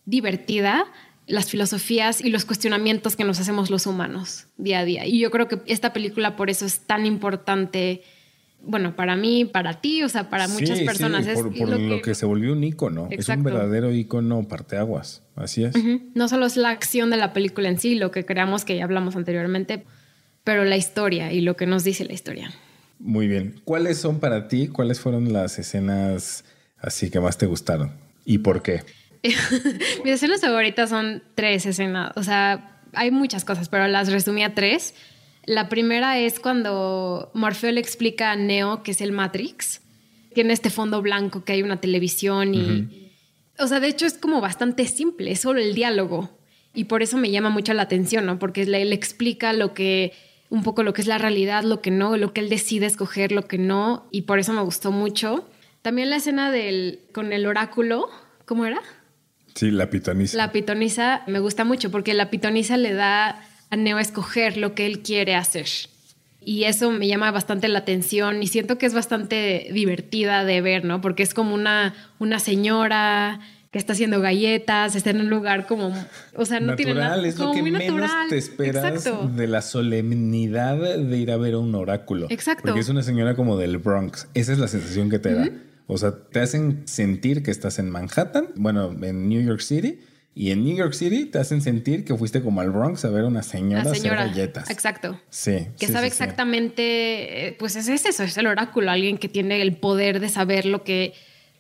S1: divertida las filosofías y los cuestionamientos que nos hacemos los humanos día a día. Y yo creo que esta película por eso es tan importante bueno, para mí, para ti, o sea, para muchas personas.
S2: es por, lo, que, se volvió un icono. Es un verdadero icono parteaguas. Así es.
S1: No solo es la acción de la película en sí, lo que creamos que ya hablamos anteriormente, pero la historia y lo que nos dice la historia.
S2: Muy bien. ¿Cuáles son para ti, cuáles fueron las escenas así que más te gustaron? ¿Y por qué?
S1: Mis escenas favoritas son tres escenas. O sea, hay muchas cosas, pero las resumí a tres. La primera es cuando Morfeo le explica a Neo que es el Matrix. Tiene este fondo blanco que hay una televisión y... O sea, de hecho es como bastante simple, es solo el diálogo. Y por eso me llama mucho la atención, ¿no? Porque él le explica lo que un poco lo que es la realidad, lo que no, lo que él decide escoger, lo que no, y por eso me gustó mucho. También la escena del con el oráculo, ¿cómo era?
S2: Sí, la pitonisa.
S1: La pitonisa me gusta mucho porque la pitonisa le da a Neo escoger lo que él quiere hacer. Y eso me llama bastante la atención y siento que es bastante divertida de ver, ¿no? Porque es como una, una señora que está haciendo galletas, está en un lugar como, o sea, no tiene nada.
S2: Es lo que menos te esperas de la solemnidad de ir a ver a un oráculo.
S1: Exacto.
S2: Porque es una señora como del Bronx. Esa es la sensación que te da. O sea, te hacen sentir que estás en Manhattan, bueno, en New York City y en New York City te hacen sentir que fuiste como al Bronx a ver a una señora, hacer galletas.
S1: Exacto.
S2: Sí.
S1: Que sabe exactamente, eh, pues es, eso, es el oráculo, alguien que tiene el poder de saber lo que,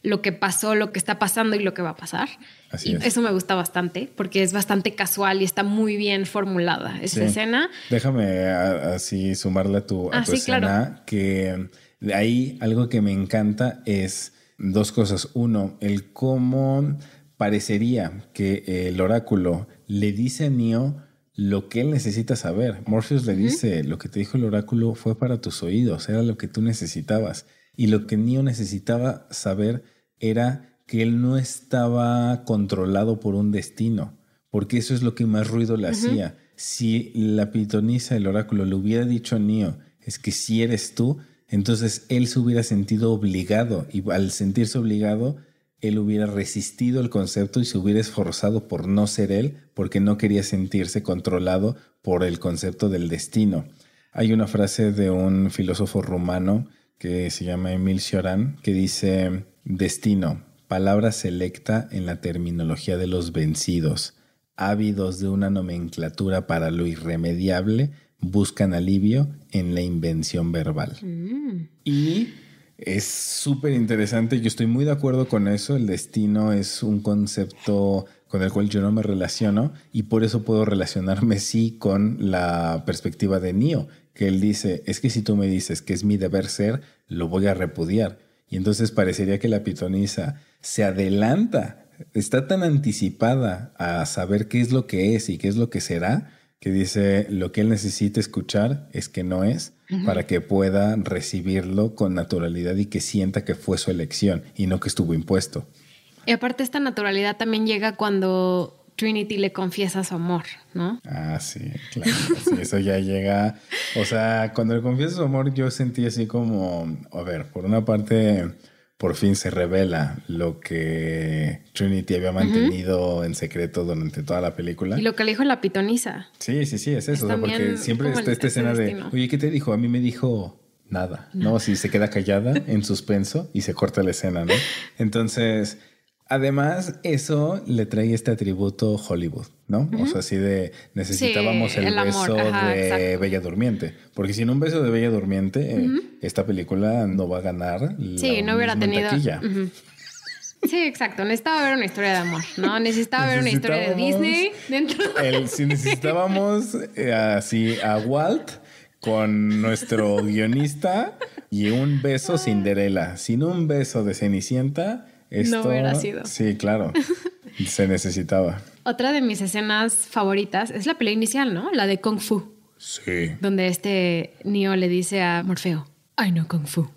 S1: lo que pasó, lo que está pasando y lo que va a pasar. Así y eso me gusta bastante porque es bastante casual y está muy bien formulada esa escena.
S2: Déjame así sumarle a tu, a ah, escena que de ahí algo que me encanta es dos cosas. Uno, el cómo parecería que el oráculo le dice a Neo lo que él necesita saber. Morpheus le dice, lo que te dijo el oráculo fue para tus oídos, era lo que tú necesitabas. Y lo que Neo necesitaba saber era que él no estaba controlado por un destino, porque eso es lo que más ruido le hacía. Si la pitonisa, el oráculo, le hubiera dicho a Neo, es que si eres tú, entonces él se hubiera sentido obligado y al sentirse obligado, él hubiera resistido el concepto y se hubiera esforzado por no ser él porque no quería sentirse controlado por el concepto del destino. Hay una frase de un filósofo rumano que se llama Emil Cioran que dice destino, palabra selecta en la terminología de los vencidos, ávidos de una nomenclatura para lo irremediable, buscan alivio en la invención verbal. Mm. Y es súper interesante, yo estoy muy de acuerdo con eso, el destino es un concepto con el cual yo no me relaciono y por eso puedo relacionarme sí con la perspectiva de Neo, que él dice, es que si tú me dices que es mi deber ser, lo voy a repudiar. Y entonces parecería que la pitonisa se adelanta está tan anticipada a saber qué es lo que es y qué es lo que será, que dice lo que él necesita escuchar es que no es para que pueda recibirlo con naturalidad y que sienta que fue su elección y no que estuvo impuesto.
S1: Y aparte esta naturalidad también llega cuando Trinity le confiesa su amor, ¿no?
S2: Ah, sí, claro. Sí, eso ya llega. O sea, cuando le confiesa su amor, yo sentí así como, a ver, por una parte, por fin se revela lo que Trinity había mantenido en secreto durante toda la película.
S1: Y lo que le dijo la pitonisa.
S2: Sí, sí, sí, es eso. porque siempre está esta escena de, oye, ¿qué te dijo? A mí me dijo nada, ¿no? Si se queda callada en suspenso y se corta la escena, ¿no? Entonces Además, eso le trae este atributo Hollywood, ¿no? O sea, así de necesitábamos el, beso de Bella Durmiente. Porque sin un beso de Bella Durmiente, eh, esta película no va a ganar.
S1: Sí, no hubiera tenido. Sí, exacto. Necesitaba ver una historia de amor, ¿no? Necesitaba ver una historia de Disney dentro.
S2: si necesitábamos eh, así a Walt con nuestro guionista y un beso Cinderella. Sin un beso de Cenicienta
S1: no hubiera sido.
S2: Sí, claro. Se necesitaba.
S1: Otra de mis escenas favoritas es la pelea inicial, ¿no? La de Kung Fu.
S2: Sí.
S1: Donde este Neo le dice a Morfeo, I know Kung Fu.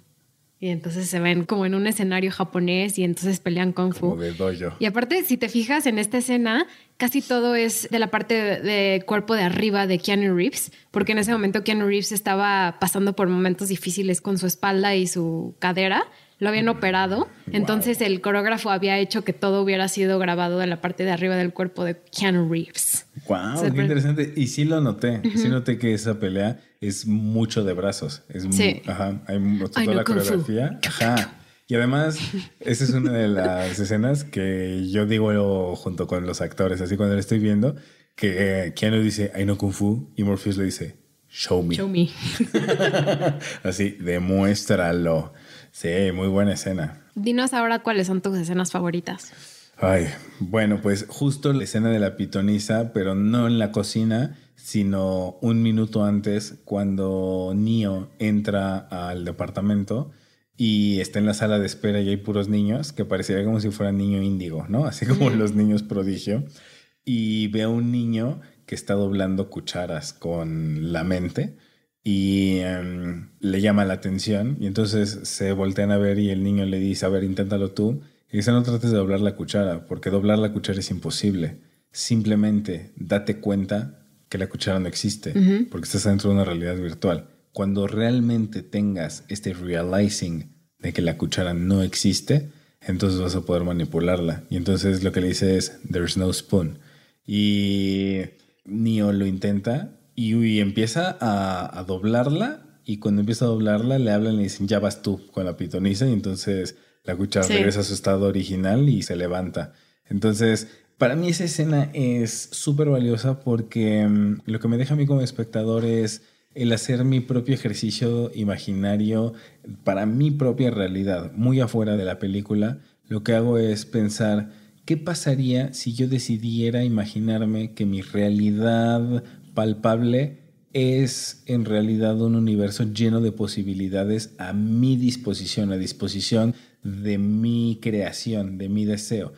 S1: Y entonces se ven como en un escenario japonés y entonces pelean Kung Fu.
S2: Como de dojo.
S1: Y aparte, si te fijas en esta escena, casi todo es de la parte de, cuerpo de arriba de Keanu Reeves, porque en ese momento Keanu Reeves estaba pasando por momentos difíciles con su espalda y su cadera lo habían operado. Entonces el coreógrafo había hecho que todo hubiera sido grabado de la parte de arriba del cuerpo de Keanu Reeves.
S2: Wow, qué interesante. Y sí lo noté. Sí noté que esa pelea es mucho de brazos. Es sí. ajá, hay toda la coreografía. Ajá. Y además, esa es una de las escenas que yo digo junto con los actores, así cuando lo estoy viendo, que Keanu dice, I know Kung Fu, y Morpheus le dice, Show me.
S1: Show me.
S2: así, demuéstralo. Sí, muy buena escena.
S1: Dinos ahora cuáles son tus escenas favoritas.
S2: Ay, bueno, pues justo la escena de la pitonisa, pero no en la cocina, sino un minuto antes, cuando Neo entra al departamento y está en la sala de espera y hay puros niños, que parecería como si fuera niño índigo, ¿no? Así como los niños prodigio. Y ve a un niño que está doblando cucharas con la mente y em, le llama la atención y entonces se voltean a ver y el niño le dice, a ver, inténtalo tú. Y dice, no trates de doblar la cuchara, porque doblar la cuchara es imposible. Simplemente date cuenta que la cuchara no existe, porque estás dentro de una realidad virtual. Cuando realmente tengas este realizing de que la cuchara no existe, entonces vas a poder manipularla. Y entonces lo que le dice es, there's no spoon. Y Neo lo intenta y, empieza a, doblarla y cuando empieza a doblarla le hablan y le dicen, ya vas tú con la pitonisa y entonces la cuchara regresa a su estado original y se levanta. Entonces, para mí esa escena es súper valiosa porque mm, lo que me deja a mí como espectador es el hacer mi propio ejercicio imaginario para mi propia realidad, muy afuera de la película. Lo que hago es pensar, ¿qué pasaría si yo decidiera imaginarme que mi realidad palpable es en realidad un universo lleno de posibilidades a mi disposición, a disposición de mi creación, de mi deseo.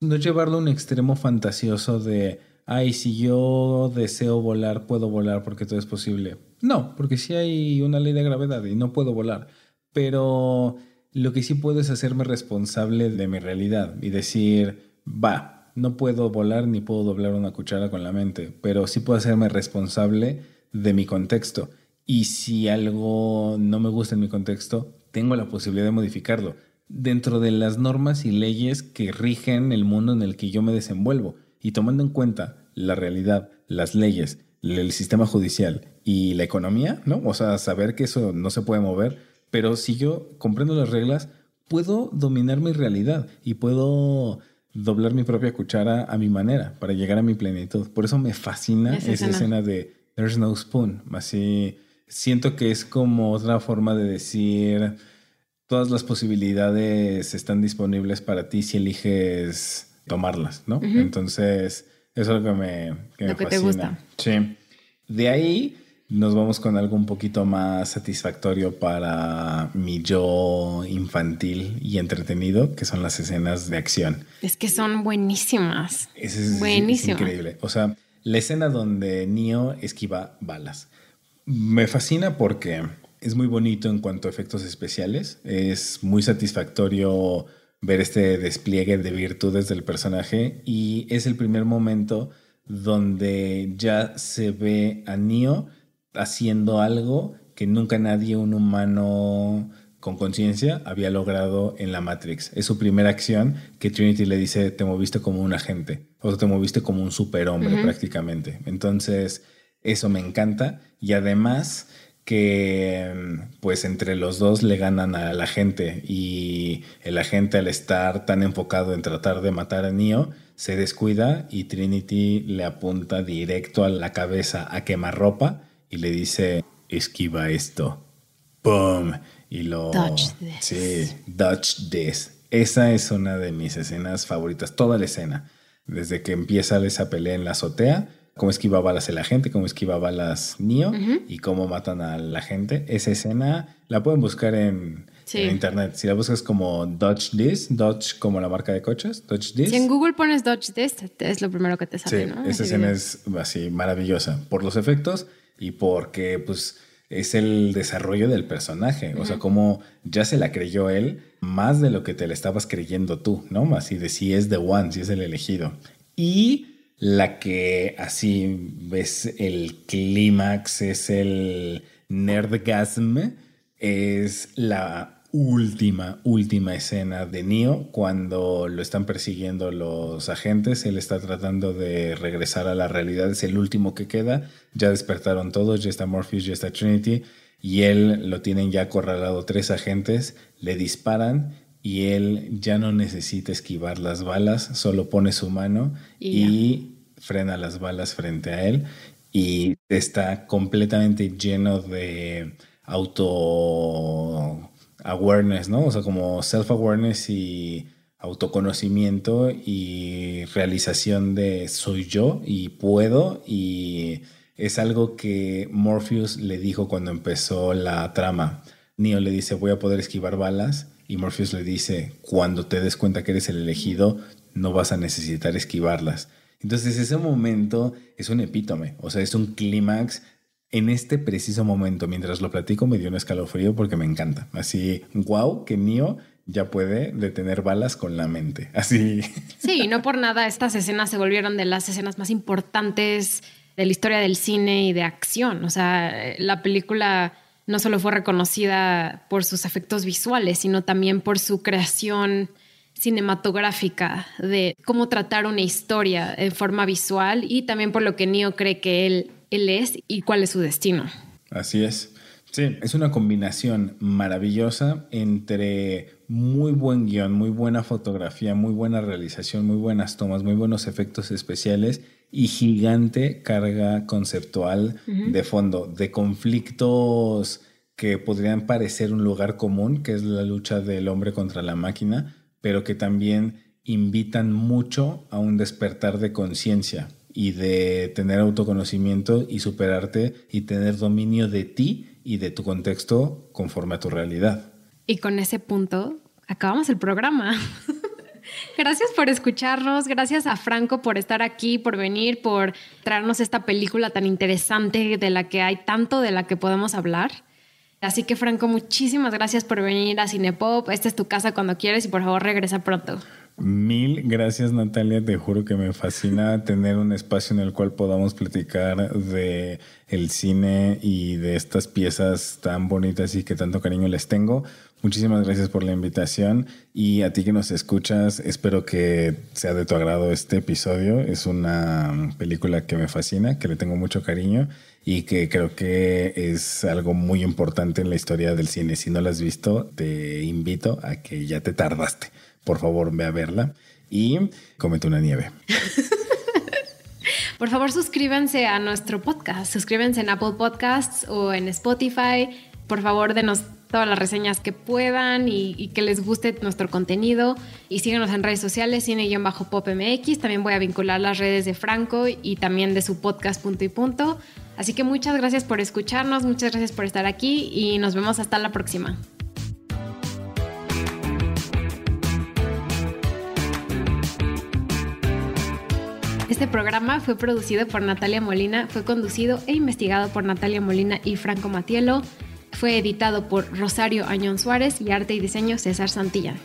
S2: No llevarlo a un extremo fantasioso de, ay, si yo deseo volar, puedo volar porque todo es posible. No, porque sí hay una ley de gravedad y no puedo volar. Pero lo que sí puedo es hacerme responsable de mi realidad y decir, va, no puedo volar ni puedo doblar una cuchara con la mente, pero sí puedo hacerme responsable de mi contexto. Y si algo no me gusta en mi contexto, tengo la posibilidad de modificarlo dentro de las normas y leyes que rigen el mundo en el que yo me desenvuelvo. Y tomando en cuenta la realidad, las leyes, el sistema judicial y la economía, ¿no? O sea, saber que eso no se puede mover, pero si yo comprendo las reglas, puedo dominar mi realidad y puedo doblar mi propia cuchara a mi manera para llegar a mi plenitud. Por eso me fascina esa, escena. de There's no spoon. Así siento que es como otra forma de decir todas las posibilidades están disponibles para ti si eliges tomarlas, ¿no? Entonces, eso es lo que me, que
S1: lo que te gusta.
S2: Sí. De ahí nos vamos con algo un poquito más satisfactorio para mi yo infantil y entretenido, que son las escenas de acción.
S1: Es que son buenísimas.
S2: Es, Buenísimo. increíble. O sea, la escena donde Neo esquiva balas. Me fascina porque es muy bonito en cuanto a efectos especiales. Es muy satisfactorio ver este despliegue de virtudes del personaje y es el primer momento donde ya se ve a Neo haciendo algo que nunca nadie, un humano con conciencia, había logrado en la Matrix. Es su primera acción que Trinity le dice, te moviste como un agente, o te moviste como un superhombre prácticamente. Entonces, eso me encanta. Y además que pues entre los dos le ganan a la gente y el agente al estar tan enfocado en tratar de matar a Neo se descuida y Trinity le apunta directo a la cabeza a quemarropa y le dice esquiva esto. ¡Pum! Y lo...
S1: Dodge this.
S2: Sí, dodge this. Esa es una de mis escenas favoritas, toda la escena. Desde que empieza esa pelea en la azotea cómo esquiva balas la gente, cómo esquiva balas Neo y cómo matan a la gente. Esa escena la pueden buscar en, internet. Si la buscas como Dodge This, Dodge como la marca de coches, Dodge This.
S1: Si en Google pones Dodge This, es lo primero que te sale,
S2: sí, Esa escena es así maravillosa por los efectos y porque pues es el desarrollo del personaje, o sea, como ya se la creyó él más de lo que te la estabas creyendo tú, ¿no? Así de si es the one, si es el elegido. Y la que así ves el clímax, es el nerdgasm, es la última, última escena de Neo cuando lo están persiguiendo los agentes. Él está tratando de regresar a la realidad, es el último que queda. Ya despertaron todos, ya está Morpheus, ya está Trinity. Y él lo tienen ya acorralado tres agentes, le disparan y él ya no necesita esquivar las balas, solo pone su mano y, frena las balas frente a él y está completamente lleno de auto awareness, ¿no? O sea, como self awareness y autoconocimiento y realización de soy yo y puedo y es algo que Morpheus le dijo cuando empezó la trama. Neo le dice voy a poder esquivar balas y Morpheus le dice, cuando te des cuenta que eres el elegido, no vas a necesitar esquivarlas. Entonces ese momento es un epítome, o sea, es un clímax en este preciso momento. Mientras lo platico me dio un escalofrío porque me encanta. Así, wow, que mío ya puede detener balas con la mente. Así.
S1: Sí, no por nada estas escenas se volvieron de las escenas más importantes de la historia del cine y de acción. O sea, la película no solo fue reconocida por sus efectos visuales, sino también por su creación cinematográfica de cómo tratar una historia en forma visual y también por lo que Neo cree que él, él es y cuál es su destino.
S2: Así es. Sí, es una combinación maravillosa entre muy buen guion, muy buena fotografía, muy buena realización, muy buenas tomas, muy buenos efectos especiales y gigante carga conceptual de fondo, de conflictos que podrían parecer un lugar común, que es la lucha del hombre contra la máquina, pero que también invitan mucho a un despertar de conciencia y de tener autoconocimiento y superarte y tener dominio de ti y de tu contexto conforme a tu realidad.
S1: Y con ese punto acabamos el programa. Gracias por escucharnos, gracias a Franco por estar aquí, por venir, por traernos esta película tan interesante de la que hay tanto de la que podemos hablar. Así que Franco, muchísimas gracias por venir a Cinepop. Esta es tu casa cuando quieres y por favor regresa pronto.
S2: Mil gracias Natalia, te juro que me fascina tener un espacio en el cual podamos platicar de el cine y de estas piezas tan bonitas y que tanto cariño les tengo. Muchísimas gracias por la invitación y a ti que nos escuchas, espero que sea de tu agrado este episodio. Es una película que me fascina, que le tengo mucho cariño y que creo que es algo muy importante en la historia del cine. Si no la has visto, te invito a que ya te tardaste. Por favor, ve a verla y comete una nieve.
S1: Por favor, suscríbanse a nuestro podcast. Suscríbanse en Apple Podcasts o en Spotify. Por favor, denos todas las reseñas que puedan y, que les guste nuestro contenido. Y síganos en redes sociales, cine-popmx. También voy a vincular las redes de Franco y también de su podcast Punto y Punto. Así que muchas gracias por escucharnos, muchas gracias por estar aquí y nos vemos hasta la próxima. Este programa fue producido por Natalia Molina, fue conducido e investigado por Natalia Molina y Franco Matielo. Fue editado por Rosario Añón Suárez y arte y diseño César Santillán.